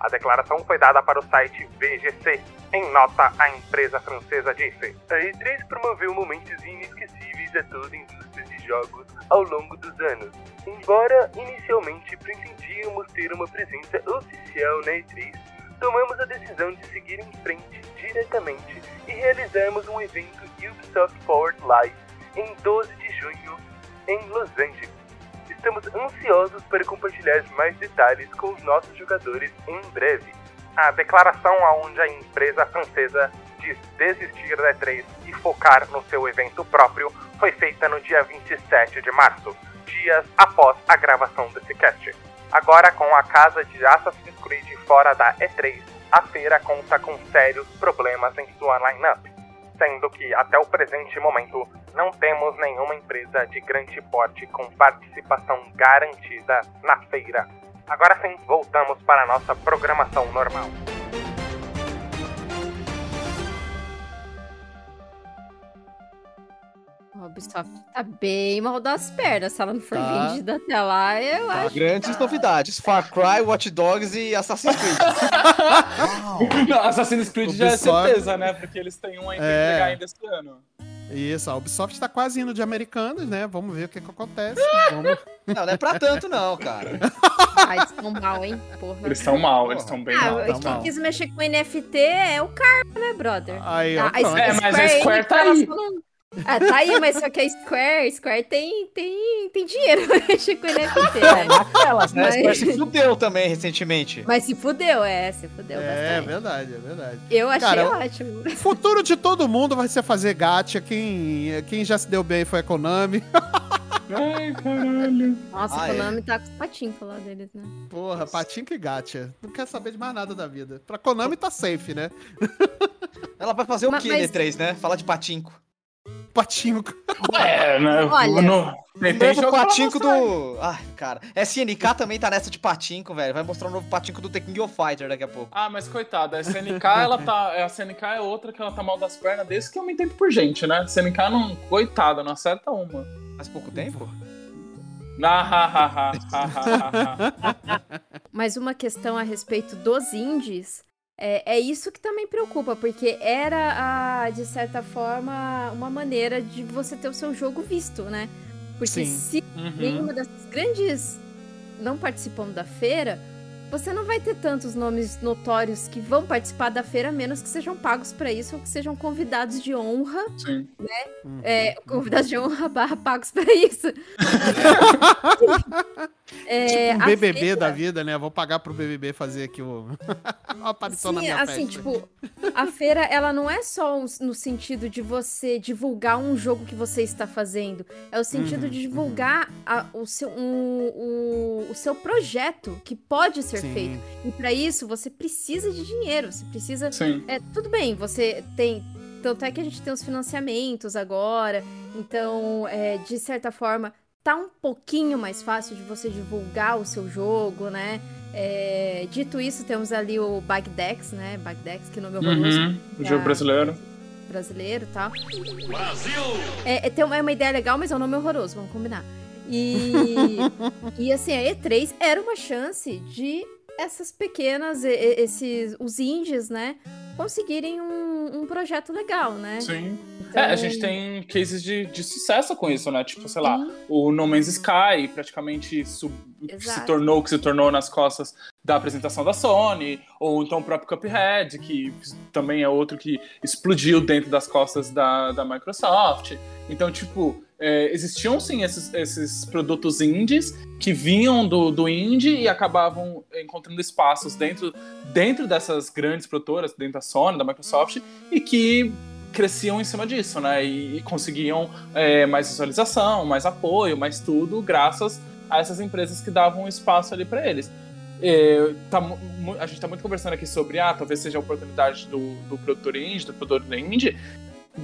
A declaração foi dada para o site VGC. Em nota, a empresa francesa disse: A E3 promoveu momentos inesquecíveis a toda a indústria de jogos ao longo dos anos. Embora inicialmente pretendíamos ter uma presença oficial na E3, tomamos a decisão de seguir em frente diretamente e realizamos um evento Ubisoft Forward Live em 12 de junho em Los Angeles. Estamos ansiosos para compartilhar mais detalhes com os nossos jogadores em breve. A declaração onde a empresa francesa diz desistir da E3 e focar no seu evento próprio foi feita no dia 27 de março, dias após a gravação desse cast. Agora, com a casa de Assassin's Creed fora da E3, a feira conta com sérios problemas em sua lineup, sendo que até o presente momento não temos nenhuma empresa de grande porte com participação garantida na feira. Agora sim, voltamos para a nossa programação normal. A Ubisoft tá bem mal das pernas. Se ela não for Tá. vendida até lá, eu acho. Grandes novidades: Far Cry, Watch Dogs e Assassin's Creed. não, Assassin's Creed já é Ubisoft- certeza, né? Porque eles têm um aí pra É. entregar ainda esse ano. Isso, a Ubisoft tá quase indo de americanas, né? Vamos ver o que, que acontece. Vamos... não, não é pra tanto, não, cara. Ai, eles tão mal, hein? Porra. Eles estão mal, eles estão bem mal. Ah, tá quem mal. quis mexer com NFT é o cara, né, brother? Aí, ó, Ah. É, mas a Square tá ela aí. não- Ah, tá aí, mas só que a Square, Square tem, tem, tem dinheiro pra mexer com NFT, É, né? naquelas, né? A Mas- Square se fudeu também recentemente. Mas se fudeu, é, se fudeu É bastante. verdade, é verdade. Eu achei Cara, ótimo. O futuro de todo mundo vai ser fazer gacha. Quem, quem já se deu bem foi a Konami. Ai, caralho. Nossa, Ah, a é. Konami tá com os patinhos lá deles, né? Porra, Patinco e Gacha. Não quer saber de mais nada da vida. Pra Konami tá safe, né? Ela vai fazer o Ma- quê, mas- D3, né? Falar de patinco. Patinco. É, né? Olha, no, Novo patinco mostrar. do. Ai, cara. SNK também tá nessa de patinco, velho. Vai mostrar o novo patinco do The King of Fighter daqui a pouco. Ah, mas coitada, a SNK, ela tá. A SNK é outra que ela tá mal das pernas desde que eu me entendo por gente, né? A SNK não. Coitada, não acerta uma. Faz pouco tempo? Ah. Mas uma questão a respeito dos indies é, é isso que também preocupa, porque era, a, de certa forma, uma maneira de você ter o seu jogo visto, né? Porque Sim. se Uhum. nenhuma dessas grandes não participam da feira, você não vai ter tantos nomes notórios que vão participar da feira, a menos que sejam pagos pra isso ou que sejam convidados de honra. Sim. É, convidados de honra barra pagos pra isso. É, tipo um BBB feira- da vida, né? Vou pagar pro BBB fazer aqui o... uma aparição na Sim, minha assim, festa. tipo, a feira, ela não é só no sentido de você divulgar um jogo que você está fazendo. É o sentido Uhum, de divulgar a- o, seu, um- o, o seu projeto que pode ser Sim. feito. E para isso, você precisa de dinheiro. Você precisa. Sim. É, tudo bem, você tem. Tanto é que a gente tem os financiamentos agora. Então, é, de certa forma, tá um pouquinho mais fácil de você divulgar o seu jogo, né? É, dito isso, temos ali o Bagdex, né? Bagdex, que nome horroroso Uhum. O jogo Ah. brasileiro. brasileiro e tal. É, é, tem uma, é uma ideia legal, mas é um nome horroroso, vamos combinar. E, e assim, a E3 era uma chance de essas pequenas, esses, os indies, né, conseguirem um, um projeto legal, né? Sim. Então, É, a gente tem cases de, de sucesso com isso, né? Tipo, sei lá, Sim. o No Man's Sky praticamente sub- se tornou o que se tornou nas costas da apresentação da Sony, ou então o próprio Cuphead, que também é outro que explodiu dentro das costas da, da Microsoft. Então, tipo, é, existiam sim esses, esses produtos indies que vinham do, do indie e acabavam encontrando espaços dentro, dentro dessas grandes produtoras, dentro da Sony, da Microsoft, e que cresciam em cima disso, né? E, e conseguiam é, mais visualização, mais apoio, mais tudo, graças a essas empresas que davam espaço ali para eles. É, tá a gente tá muito conversando aqui sobre, ah, talvez seja a oportunidade do, do produtor indie, do produtor indie.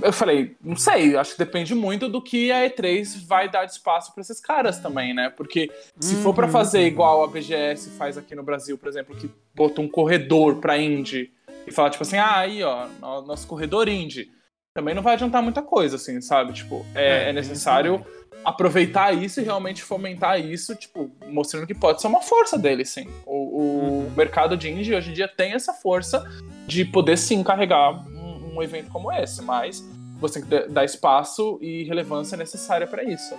Eu falei, não sei, acho que depende muito do que a E3 vai dar de espaço para esses caras também, né? Porque se for para Uhum. fazer igual a BGS faz aqui no Brasil, por exemplo, que botou um corredor para indie e fala tipo assim, ah, aí ó, no- nosso corredor indie, também não vai adiantar muita coisa, assim, sabe? Tipo, É, é, é necessário aproveitar isso e realmente fomentar isso, tipo, mostrando que pode ser uma força dele, sim. O, o Uhum. mercado de indie hoje em dia tem essa força de poder sim carregar um, um evento como esse, mas você tem que dar- espaço e relevância necessária para isso.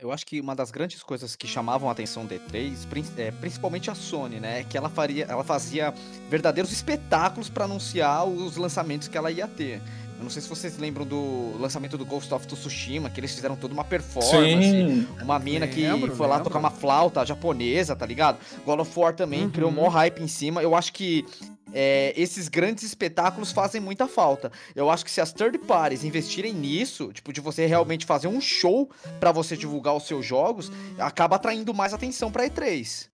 Eu acho que uma das grandes coisas que chamavam a atenção da E3, prin- é, principalmente a Sony, né, é que ela, faria, ela fazia verdadeiros espetáculos para anunciar os lançamentos que ela ia ter. Eu não sei se vocês lembram do lançamento do Ghost of Tsushima, que eles fizeram toda uma performance. Sim. Uma mina que Lembro, foi lá lembro. tocar uma flauta japonesa, tá ligado? God of War também Uhum. criou mó hype em cima. Eu acho que é, esses grandes espetáculos fazem muita falta. Eu acho que se as third parties investirem nisso, tipo, de você realmente fazer um show pra você divulgar os seus jogos, acaba atraindo mais atenção pra E3.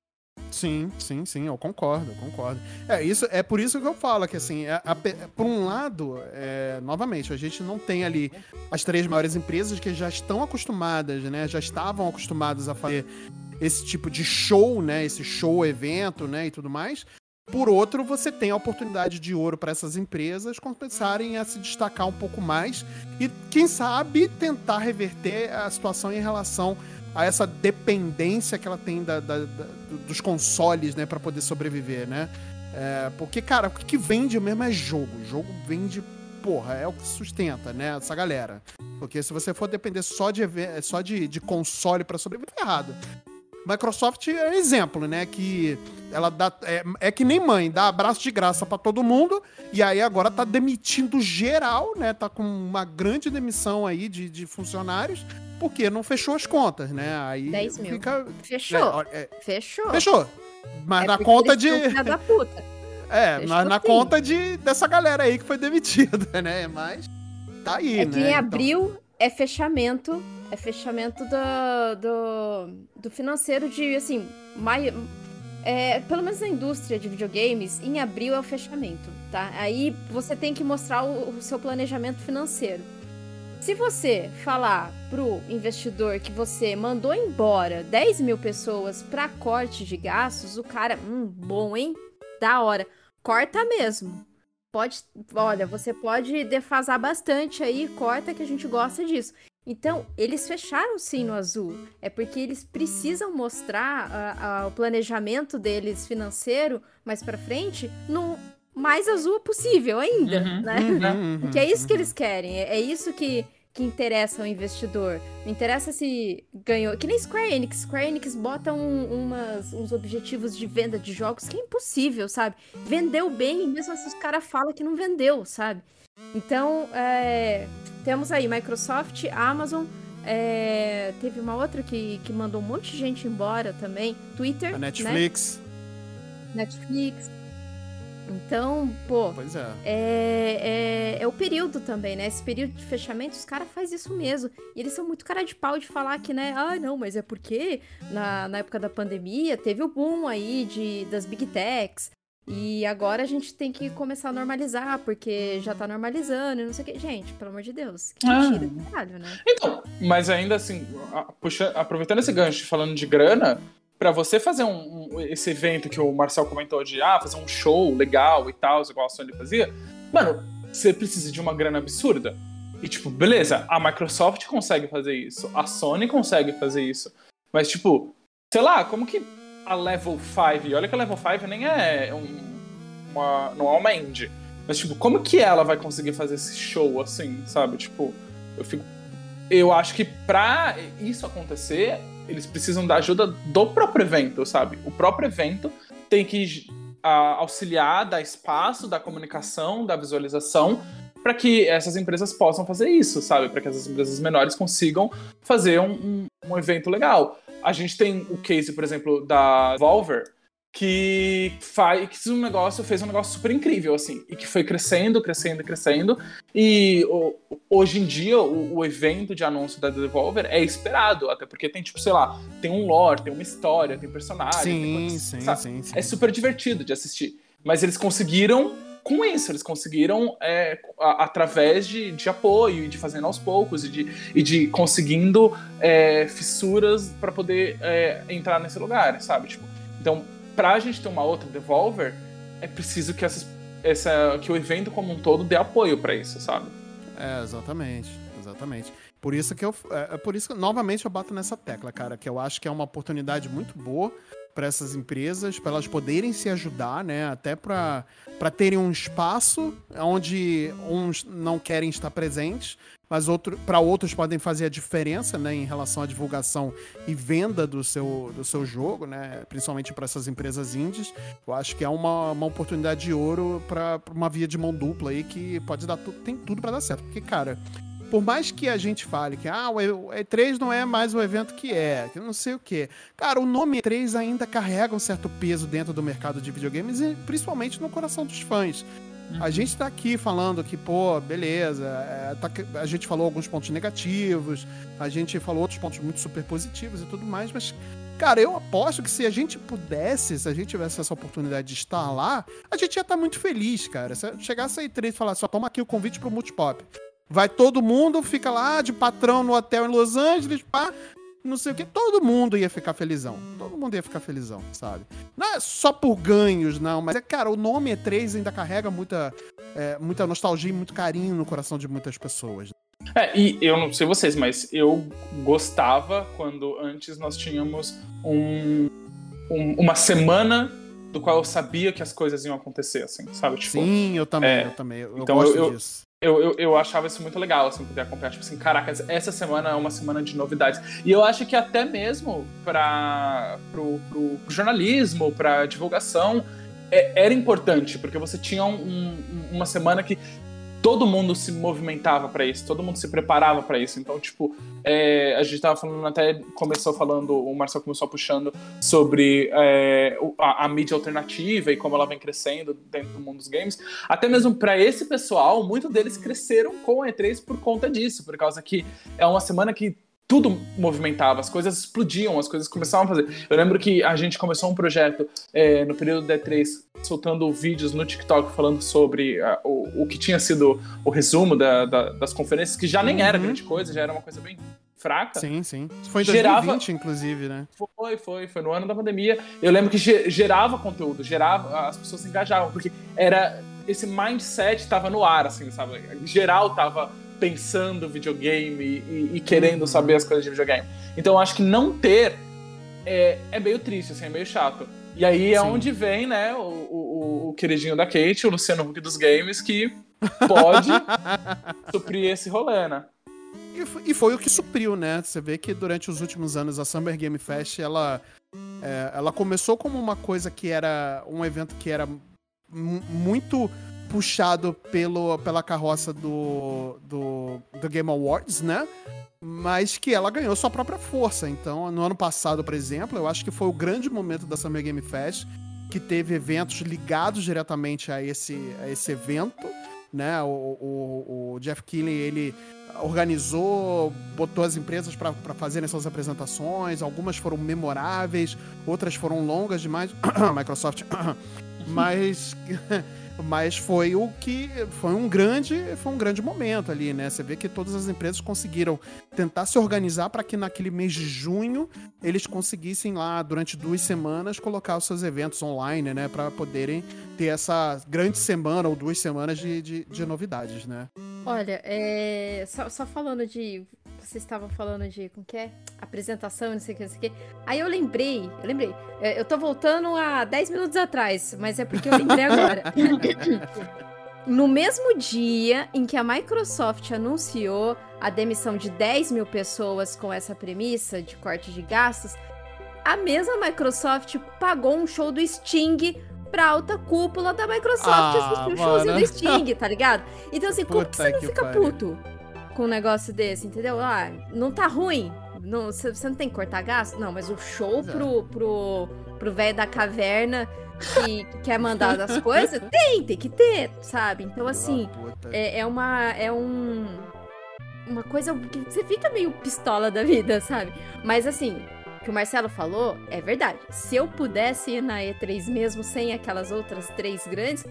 Sim, sim, sim, eu concordo, eu concordo. É, isso, é por isso que eu falo que, assim, é, a pe- por um lado, é, novamente, a gente não tem ali as três maiores empresas que já estão acostumadas, né, já estavam acostumadas a fazer esse tipo de show, né, esse show, evento, né, e tudo mais. Por outro, você tem a oportunidade de ouro para essas empresas começarem a se destacar um pouco mais e, quem sabe, tentar reverter a situação em relação a essa dependência que ela tem da- da- da- do- dos consoles, né, para poder sobreviver, né? É, porque, cara, o que vende mesmo é jogo. Jogo vende, porra, é o que sustenta, né, essa galera. Porque se você for depender só de, só de, de console para sobreviver, tá errado. Microsoft é um exemplo, né? Que ela dá. É, é que nem mãe, dá abraço de graça pra todo mundo, e aí agora tá demitindo geral, né? Tá com uma grande demissão aí de, de funcionários, porque não fechou as contas, né? Aí 10 mil. fica. Fechou. É, é, Fechou. fechou. Mas É na conta de. da puta. É, Fechou na, na sim. conta de, dessa galera aí que foi demitida, né? Mas tá aí, É né? que em Então- abril é fechamento. É fechamento do, do, do financeiro de, assim, mai, é, pelo menos na indústria de videogames, em abril é o fechamento, tá? Aí você tem que mostrar o, o seu planejamento financeiro. Se você falar pro investidor que você mandou embora 10 mil pessoas para corte de gastos, o cara, hum, bom, hein? Da hora. Corta mesmo. Pode, olha, você pode defasar bastante aí, corta que a gente gosta disso. Então, eles fecharam sim no azul. É porque eles precisam mostrar a, a, o planejamento deles financeiro mais para frente no mais azul possível ainda, Uhum, né? uhum, Porque é isso que eles querem. É, é isso que, que interessa ao investidor. Não interessa se ganhou. Que nem Square Enix. Square Enix bota um- umas, uns objetivos de venda de jogos que é impossível, sabe? Vendeu bem, e mesmo assim os caras falam que não vendeu, sabe? Então, é, temos aí Microsoft, Amazon. é, teve uma outra que, que mandou um monte de gente embora também. Twitter, A né? Netflix. Então, pô, Pois é. é, é, é o período também, né? Esse período de fechamento, os caras fazem isso mesmo. E eles são muito cara de pau de falar que, né? Ah, não, mas é porque na, na época da pandemia teve o boom aí de, das Big Techs. E agora a gente tem que começar a normalizar, porque já tá normalizando e não sei o que. Gente, pelo amor de Deus, que Ah. mentira do caralho, né? Então, mas ainda assim, a- puxa, aproveitando esse gancho falando de grana, pra você fazer um, um- esse evento que o Marcel comentou de ah, fazer um show legal e tal, igual a Sony fazia, mano, você precisa de uma grana absurda. E tipo, beleza, a Microsoft consegue fazer isso, a Sony consegue fazer isso. Mas tipo, sei lá, como que a Level 5, e olha que a Level 5 nem é um- uma, não é uma indie. Mas tipo, como que ela vai conseguir fazer esse show assim, sabe? Tipo, eu fico eu acho que pra isso acontecer, eles precisam da ajuda do próprio evento, sabe? O próprio evento tem que a, auxiliar, dar espaço, da comunicação, da visualização, para que essas empresas possam fazer isso, sabe? Para que essas empresas menores consigam fazer um, um, um evento legal. A gente tem o case, por exemplo, da Volver, que faz que fez um negócio, fez um negócio super incrível, assim, e que foi crescendo, crescendo, crescendo. E o- hoje em dia, o, o evento de anúncio da Devolver é esperado, até porque tem, tipo, sei lá, tem um lore, tem uma história, tem personagem. tem Sim, coisas, sim, sabe? sim, sim. É super divertido de assistir. Mas eles conseguiram, com isso, eles conseguiram, é, a- através de, de apoio e de fazendo aos poucos e de, e de conseguindo é, fissuras para poder é, entrar nesse lugar, sabe? Tipo, então, pra gente ter uma outra Devolver, é preciso que, essas, essa, que o evento como um todo dê apoio para isso, sabe? É, exatamente, exatamente. Por isso que eu, é, é por isso que novamente eu bato nessa tecla, cara, que eu acho que é uma oportunidade muito boa para essas empresas, para elas poderem se ajudar, né, até para terem um espaço onde uns não querem estar presentes, mas outro, para outros podem fazer a diferença, né, em relação à divulgação e venda do seu, do seu jogo, né, principalmente para essas empresas indies. Eu acho que é uma, uma oportunidade de ouro para uma via de mão dupla aí que pode dar tem tudo para dar certo, porque cara, por mais que a gente fale que ah, o E- o E3 não é mais o evento que é, que não sei o quê. Cara, o nome E3 ainda carrega um certo peso dentro do mercado de videogames e principalmente no coração dos fãs. A gente tá aqui falando que, pô, beleza, é, tá a gente falou alguns pontos negativos, a gente falou outros pontos muito super positivos e tudo mais, mas, cara, eu aposto que se a gente pudesse, se a gente tivesse essa oportunidade de estar lá, a gente ia estar muito feliz, cara. Se chegasse a E3 e falasse, só toma aqui o convite pro Multipop. Vai todo mundo, fica lá de patrão no hotel em Los Angeles, pá, não sei o que. Todo mundo ia ficar felizão. Todo mundo ia ficar felizão, sabe? Não é só por ganhos, não, mas é, cara, o nome E3 ainda carrega muita, é, muita nostalgia e muito carinho no coração de muitas pessoas. É, e eu não sei vocês, mas eu gostava quando antes nós tínhamos um, um- uma semana do qual eu sabia que as coisas iam acontecer, assim, sabe? Tipo, Sim, eu também, é, eu também. Eu, então gosto eu- disso. Eu, eu, eu achava isso muito legal, assim, poder acompanhar, tipo assim, caraca, essa semana é uma semana de novidades. E eu acho que até mesmo para pro, pro, pro jornalismo, pra divulgação, é- era importante, porque você tinha um- um- uma semana que todo mundo se movimentava pra isso, todo mundo se preparava pra isso. Então, tipo, é, a gente tava falando, até começou falando, o Marcel começou puxando sobre é, a, a mídia alternativa e como ela vem crescendo dentro do mundo dos games. Até mesmo pra esse pessoal, muitos deles cresceram com a E3 por conta disso, por causa que é uma semana que tudo movimentava, as coisas explodiam, as coisas começavam a fazer. Eu lembro que a gente começou um projeto é, no período da E3, soltando vídeos no TikTok falando sobre ah, o, o que tinha sido o resumo da- da- das conferências, que já nem era Uhum. grande coisa, já era uma coisa bem fraca. Sim, sim. Foi em Gerava- 2020, inclusive, né? Foi, foi, foi no ano da pandemia. Eu lembro que ge- gerava conteúdo, gerava, as pessoas se engajavam, porque era esse mindset tava no ar, assim, sabe? Geral tava pensando videogame e, e querendo Uhum. saber as coisas de videogame. Então eu acho que não ter é, é meio triste, assim, é meio chato. E aí é Sim. onde vem, né, o, o, o queridinho da Kate, o Luciano Huck dos games, que pode suprir esse rolê, né? E foi, e foi o que supriu, né? Você vê que durante os últimos anos a Summer Game Fest, ela, é, ela começou como uma coisa que era um evento que era mu- muito puxado pelo, pela carroça do, do, do Game Awards, né? Mas que ela ganhou sua própria força. Então, no ano passado, por exemplo, eu acho que foi o grande momento da Summer Game Fest, que teve eventos ligados diretamente a esse, a esse evento, né? O, o, o Jeff Keighley, ele organizou, botou as empresas para fazerem suas apresentações, algumas foram memoráveis, outras foram longas demais, Microsoft, mas mas foi o que foi um grande foi um grande momento ali, né? Você vê que todas as empresas conseguiram tentar se organizar para que naquele mês de junho eles conseguissem lá durante duas semanas colocar os seus eventos online, né, para poderem ter essa grande semana ou duas semanas de, de, de novidades, né? Olha, é, só, só falando de. Vocês estavam falando de. Como que é? Apresentação, não sei o que, não sei o que. Aí eu lembrei, eu lembrei. é, Eu tô voltando a 10 minutos atrás, mas é porque eu lembrei agora. No mesmo dia em que a Microsoft anunciou a demissão de 10 mil pessoas com essa premissa de corte de gastos, a mesma Microsoft pagou um show do Sting pra alta cúpula da Microsoft Ah, assistir o showzinho do Sting, tá ligado? Então, assim, como que Puta você não que fica puto com um negócio desse, entendeu? Ah, não tá ruim. Não, você não tem que cortar gasto? Não, mas o show pro pro pro velho da caverna que, que quer mandar as coisas, tem, tem que ter, sabe? Então, assim, é, é uma. É um. Uma coisa que você fica meio pistola da vida, sabe? Mas assim, o que o Marcelo falou é verdade. Se eu pudesse ir na E3 mesmo sem aquelas outras três grandes,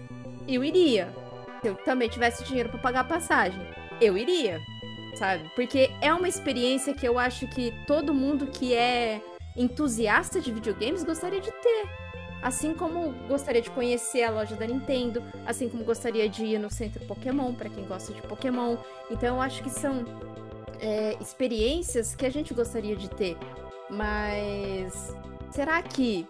eu iria. Se eu também tivesse dinheiro pra pagar a passagem, eu iria, sabe? Porque é uma experiência que eu acho que todo mundo que é entusiasta de videogames gostaria de ter. Assim como gostaria de conhecer a loja da Nintendo, assim como gostaria de ir no centro Pokémon, pra quem gosta de Pokémon. Então eu acho que são é, experiências que a gente gostaria de ter. Mas será que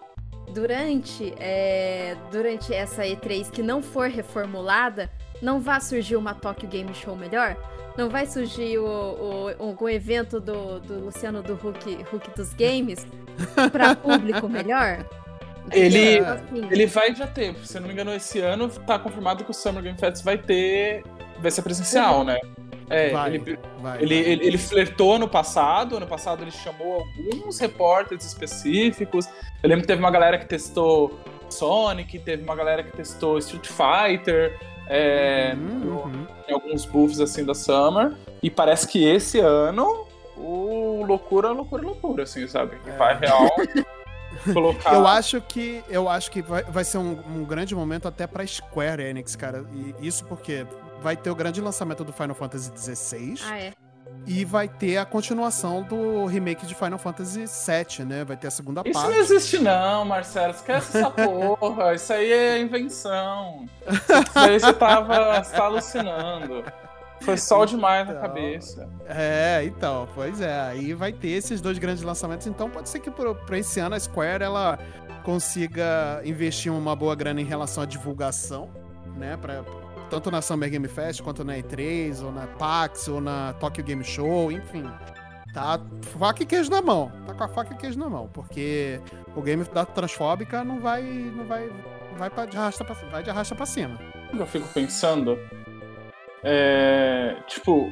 durante, é, durante essa E3 que não for reformulada, não vai surgir uma Tokyo Game Show melhor? Não vai surgir o, o- algum evento do, do Luciano do Hulk, Hulk dos Games pra público melhor? Ele-? Assim, Ele vai já ter, se eu não me engano, esse ano tá confirmado que o Summer Game Fest vai ter. Vai ser presencial, né? É, Vai, ele, vai, ele, vai. ele, ele flertou ano passado, ano passado ele chamou alguns repórteres específicos. Eu lembro que teve uma galera que testou Sonic, teve uma galera que testou Street Fighter, é, Uhum, uhum. em alguns buffs assim da Summer. E parece que esse ano o loucura, loucura, loucura, assim, sabe? Que vai real colocar. Eu acho que eu acho que vai, vai ser um, um grande momento até pra Square Enix, cara. E isso porque vai ter o grande lançamento do Final Fantasy XVI Ah, é. E vai ter a continuação do remake de Final Fantasy VII, né? Vai ter a segunda Isso parte. não existe não, Marcelo. Esquece essa porra. Isso aí é invenção. Isso aí você tava você tá alucinando. Foi sol demais na Então. cabeça. É, então, pois é. Aí vai ter esses dois grandes lançamentos. Então pode ser que pra esse ano a Square ela consiga investir uma boa grana em relação à divulgação, né? Pra, tanto na Summer Game Fest quanto na E3, ou na PAX, ou na Tokyo Game Show, enfim. Tá faca e queijo na mão. Tá com a faca e queijo na mão. Porque o game da Transfóbica não vai. não vai. vai pra, de arrasta pra, vai de arrasta pra cima. Eu fico pensando. é, tipo,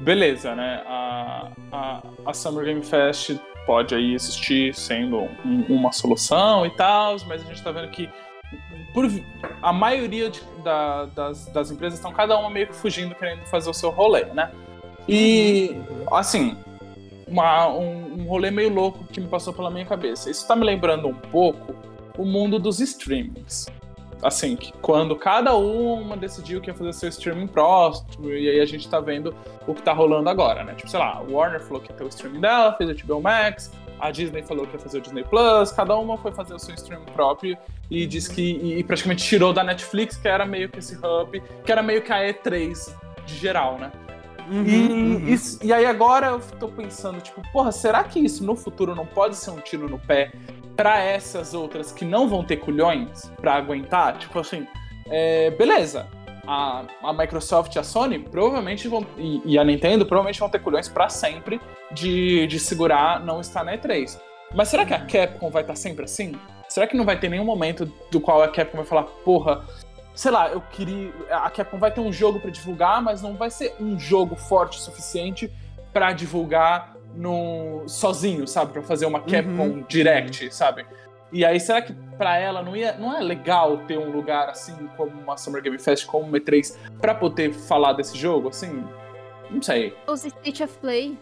beleza, né? A, a, a Summer Game Fest pode aí existir sendo um- uma solução e tal, mas a gente tá vendo que por, a maioria de- da- das, das empresas estão cada uma meio que fugindo, querendo fazer o seu rolê, né? E, assim, uma- um, um rolê meio louco que me passou pela minha cabeça. Isso tá me lembrando um pouco o mundo dos streamings. Assim, que quando cada uma decidiu que ia fazer seu streaming próximo, e aí a gente tá vendo o que tá rolando agora, né? Tipo, sei lá, Warner falou que ia ter o streaming dela, fez o HBO Max, a Disney falou que ia fazer o Disney Plus, cada uma foi fazer o seu streaming próprio e disse que. E, praticamente tirou da Netflix, que era meio que esse hub, que era meio que a E3 de geral, né? Uhum, E, isso- e aí agora eu tô pensando, tipo, porra, será que isso no futuro não pode ser um tiro no pé pra essas outras que não vão ter culhões pra aguentar? Tipo assim, é, beleza. A, a Microsoft e a Sony provavelmente vão. E, e a Nintendo provavelmente vão ter culhões pra sempre de, de segurar não estar na E3. Mas será que a Capcom vai estar sempre assim? Será que não vai ter nenhum momento do qual a Capcom vai falar, porra, sei lá, eu queria. A Capcom vai ter um jogo pra divulgar, mas não vai ser um jogo forte o suficiente pra divulgar no sozinho, sabe? Pra fazer uma Capcom Uhum. Direct, sabe? E aí, será que pra ela não, ia, não é legal ter um lugar assim, como uma Summer Game Fest, como uma E3, pra poder falar desse jogo, assim? Não sei. Usa State of Play.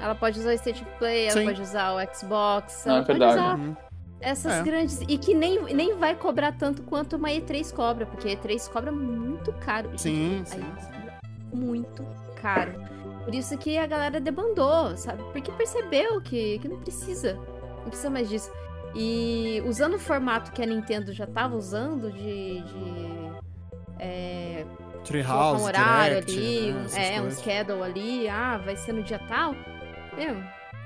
Ela pode usar o State of Play, ela Sim. pode usar o Xbox, Ah, ela é pode verdade. usar Uhum. essas É. grandes. E que nem, nem vai cobrar tanto quanto uma E3 cobra, porque a E3 cobra muito caro. Gente, Sim, a sim. E3 cobra muito caro. Por isso que a galera debandou, sabe? Porque percebeu que, que não precisa. Não precisa mais disso. E usando o formato que a Nintendo já tava usando de. de é, Treehouse, um horário Direct, ali, né, essas é, um schedule ali, ah, vai ser no dia tal. Meu,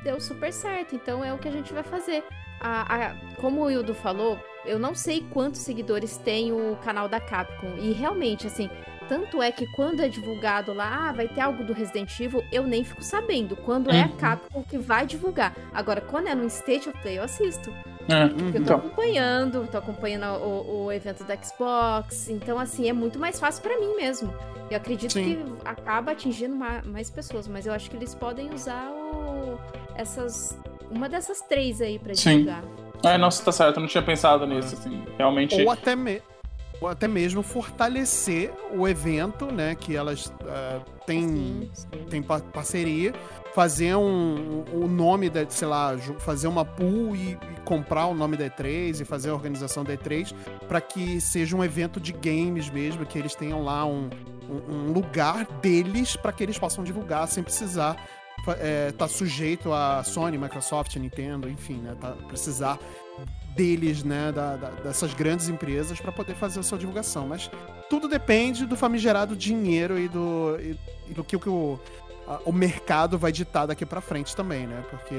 deu super certo, então é o que a gente vai fazer. A- a- como o Wildo falou, eu não sei quantos seguidores tem o canal da Capcom. E realmente, assim, tanto é que quando é divulgado lá, ah, vai ter algo do Resident Evil, eu nem fico sabendo. Quando é a Uhum. Capcom que vai divulgar. Agora, quando é no State of Play, eu assisto. É, Porque eu tô então. acompanhando, tô acompanhando o, o evento da Xbox. Então, assim, é muito mais fácil pra mim mesmo. Eu acredito Sim. que acaba atingindo ma- mais pessoas, mas eu acho que eles podem usar o- essas. Uma dessas três aí pra Sim. divulgar. É, nossa, tá certo, eu não tinha pensado nisso, assim. Realmente. Ou até, me- ou até mesmo fortalecer o evento, né? Que elas ah, têm, Sim, sim. têm pa- parceria, fazer um, o nome da, sei lá, fazer uma pool e, e comprar o nome da E3 e fazer a organização da E3 para que seja um evento de games mesmo, que eles tenham lá um, um- um lugar deles para que eles possam divulgar sem precisar é, tá sujeito a Sony, Microsoft, Nintendo, enfim, né? Tá, precisar deles, né, da- da- dessas grandes empresas para poder fazer a sua divulgação. Mas tudo depende do famigerado dinheiro e do, e, e do que, o- que o, a- o mercado vai ditar daqui para frente também, né? Porque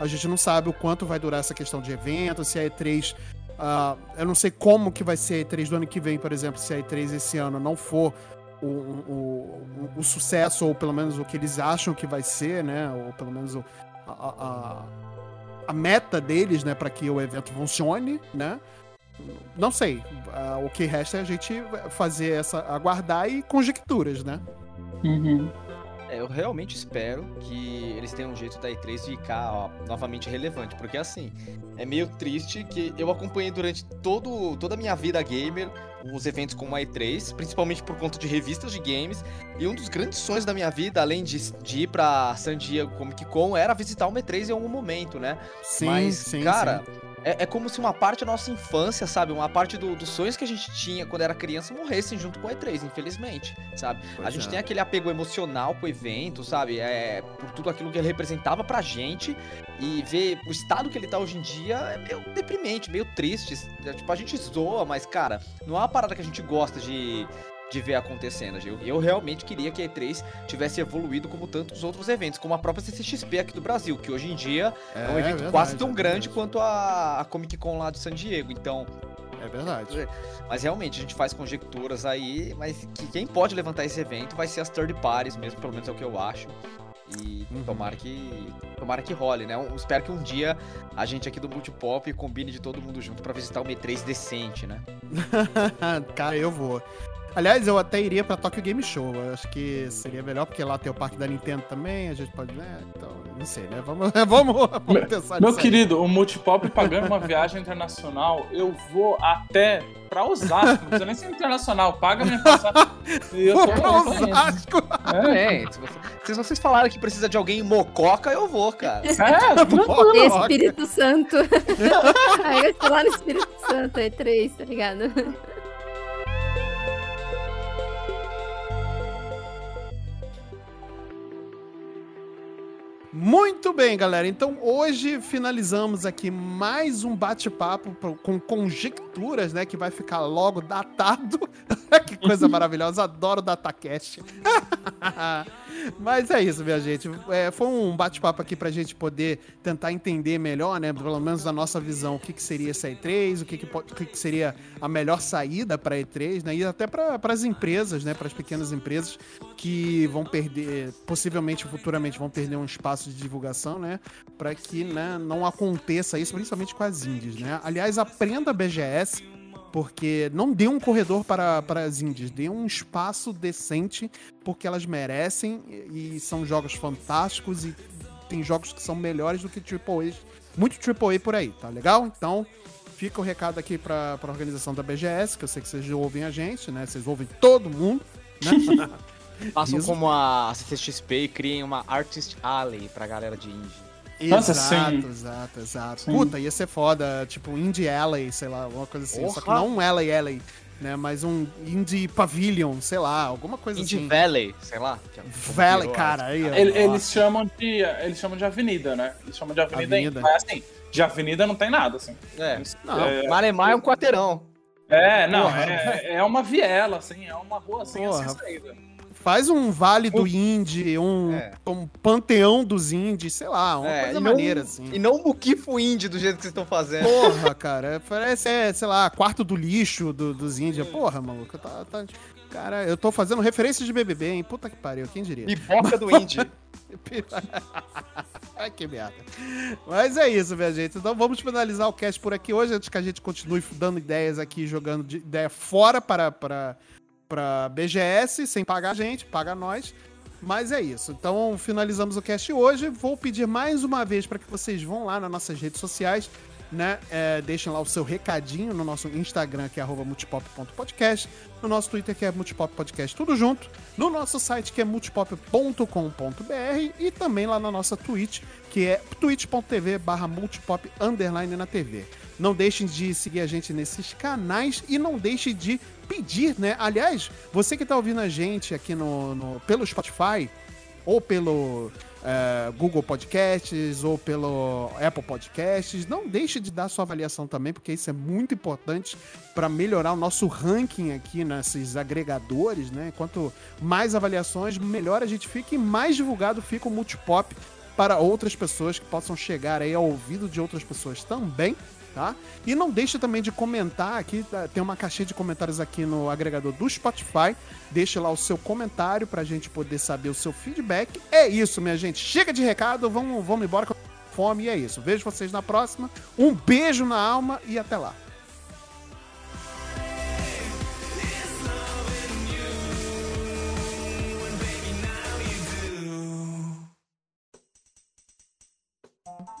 a gente não sabe o quanto vai durar essa questão de evento, se a E3. ah, eu não sei como que vai ser a E3 do ano que vem, por exemplo, se a E3 esse ano não for o, o, o- o sucesso, ou pelo menos o que eles acham que vai ser, né? Ou pelo menos o, a, a- a- meta deles, né, para que o evento funcione, né? Não sei. Ah, o que resta é a gente fazer essa. aguardar e conjecturas, né? Uhum. É, eu realmente espero que eles tenham um jeito da E3 ficar ó, novamente relevante, porque assim, é meio triste que eu acompanhei durante todo, toda a minha vida gamer os eventos como a E3, principalmente por conta de revistas de games, e um dos grandes sonhos da minha vida, além de, de ir pra San Diego Comic Con, era visitar uma E3 em algum momento, né? Sim, Mas, sim. cara, sim. É, é como se uma parte da nossa infância, sabe? Uma parte do- dos sonhos que a gente tinha quando era criança morressem junto com a E3, infelizmente, sabe? a Pois gente é. tem aquele apego emocional com o evento, sabe? É, por tudo aquilo que ele representava pra gente. E ver o estado que ele tá hoje em dia é meio deprimente, meio triste. É, tipo, a gente zoa, mas, cara, não é uma parada que a gente gosta de, de ver acontecendo. Eu, eu realmente queria que a E3 tivesse evoluído como tantos outros eventos, como a própria CCXP aqui do Brasil, que hoje em dia é, um evento verdade, quase tão é grande quanto a, a Comic Con lá de San Diego. Então, É verdade. mas realmente a gente faz conjecturas aí, mas que quem pode levantar esse evento vai ser as third parties mesmo, pelo menos é o que eu acho. E Uhum. tomara que tomara que role, né? Eu espero que um dia a gente aqui do Multipop combine de todo mundo junto pra visitar uma E3 decente, né? Cara, eu vou. Aliás, eu até iria pra Tokyo Game Show. Eu acho que seria melhor, porque lá tem o parque da Nintendo também. A gente pode, né? Então, não sei, né? Vamos, vamos, vamos pensar Meu aí. querido, o Multipop pagando uma viagem internacional, eu vou até pra Osasco. Não precisa nem ser internacional, paga minha passagem. Eu Vou tô- pra. Osasco. É, se, você- se vocês falaram que precisa de alguém em Mococa, eu vou, cara. É. Coloca. Espírito Santo. Aí eu tô lá no Espírito Santo, é três, tá ligado? Muito bem, galera. Então hoje finalizamos aqui mais um bate-papo com conjecturas, né? Que vai ficar logo datado. que coisa maravilhosa. Adoro DataCast. Mas é isso, minha gente. É, foi um bate-papo aqui pra gente poder tentar entender melhor, né? Pelo menos da nossa visão, o que, que seria essa E3, o que, que, o que seria a melhor saída pra E3, né? E até para as empresas, né? Para as pequenas empresas que vão perder, possivelmente futuramente vão perder um espaço de divulgação, né? Para que né, não aconteça isso, principalmente com as indies, né? Aliás, aprenda a BGS, porque não dê um corredor para, para as indies, dê um espaço decente, porque elas merecem e são jogos fantásticos e tem jogos que são melhores do que AAA, muito AAA por aí, tá legal? Então, fica o recado aqui para a organização da BGS, que eu sei que vocês ouvem a gente, né? Vocês ouvem todo mundo, né? Façam Isso. como a CCXP e criem uma Artist Alley pra galera de indie. Nossa, exato, sim. exato, exato. Sim. Puta, ia ser foda, tipo Indie Alley, sei lá, alguma coisa assim. Só que não um Alley Alley, né? Mas um Indie Pavilion, sei lá, alguma coisa Indie assim. Valley, sei lá. é Valley, cara, aí. Ele- eles, chamam de, eles chamam de avenida, né? Eles chamam de avenida, Avenida. mas assim, de avenida não tem nada, assim. a- É. Não, é, Malemar é um quarteirão. é, não, é, é uma viela, assim, é uma rua assim, Porra. assim saída. Faz um Vale do Indie, um, É. um panteão dos indies, sei lá, uma É, coisa não- maneira, assim. E não o Mukifo Indie do jeito que vocês estão fazendo. Porra, cara, parece, é, sei lá, quarto do lixo do- dos índios. Porra, maluco, tá, tá- Cara, eu tô fazendo referências de BBB, hein? Puta que pariu, quem diria? Pipoca do Indie. Ai, que merda. Mas é isso, minha gente. Então vamos finalizar o cast por aqui hoje, antes que a gente continue dando ideias aqui, jogando de ideia fora para, para, para BGS, sem pagar a gente, paga nós. Mas é isso. Então finalizamos o cast hoje. Vou pedir mais uma vez para que vocês vão lá nas nossas redes sociais, né? É, deixem lá o seu recadinho no nosso Instagram, que é multipop.podcast, no nosso Twitter, que é multipop podcast, tudo junto, no nosso site, que é multipop.com.br e também lá na nossa Twitch, que é twitch.tv barra multipop underline na TV. Não deixem de seguir a gente nesses canais e não deixem de pedir, né? Aliás, você que tá ouvindo a gente aqui no, no- pelo Spotify ou pelo é, Google Podcasts ou pelo Apple Podcasts. Não deixe de dar sua avaliação também, porque isso é muito importante para melhorar o nosso ranking aqui nesses agregadores, né? Quanto mais avaliações, melhor a gente fica e mais divulgado fica o Multipop para outras pessoas que possam chegar aí ao ouvido de outras pessoas também. Tá? E não deixe também de comentar aqui, tá? tem uma caixinha de comentários aqui no agregador do Spotify. Deixe lá o seu comentário pra gente poder saber o seu feedback. É isso, minha gente. Chega de recado, vamos, vamos embora com fome e é isso. Vejo vocês na próxima. Um beijo na alma e até lá.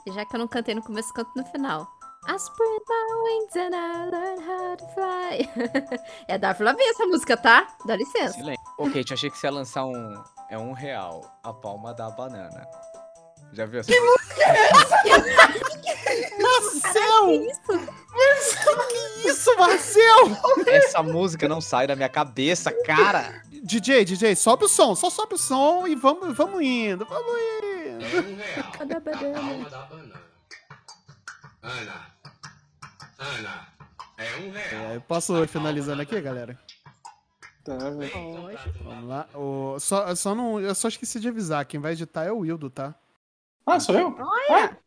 Já que eu não cantei no começo, canto no final. I spread my wings and I learned how to fly. é da Lavigne essa música, tá? Dá licença. Silêncio. Ok, eu achei que você ia lançar um. É um real. A palma da banana. Já viu essa? Marcel! isso? Que isso, Marcel? Essa música não sai da minha cabeça, cara. DJ, DJ, sobe o som, só sobe o som e vamos, vamos indo, vamos indo. É um real. Banana. Palma da banana. Ana. Ana. É um real. É, eu posso ir finalizando aqui, galera? Pode. Vamos lá. O, só, só não, eu só esqueci de avisar, quem vai editar é o Wildo, tá? Ah, sou eu?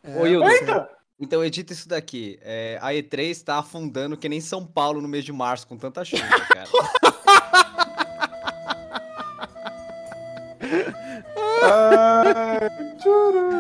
É, Ô, Wildo. você- Eita! Então edita isso daqui. É, a E3 tá afundando que nem São Paulo no mês de março com tanta chuva, cara. Ai, juro.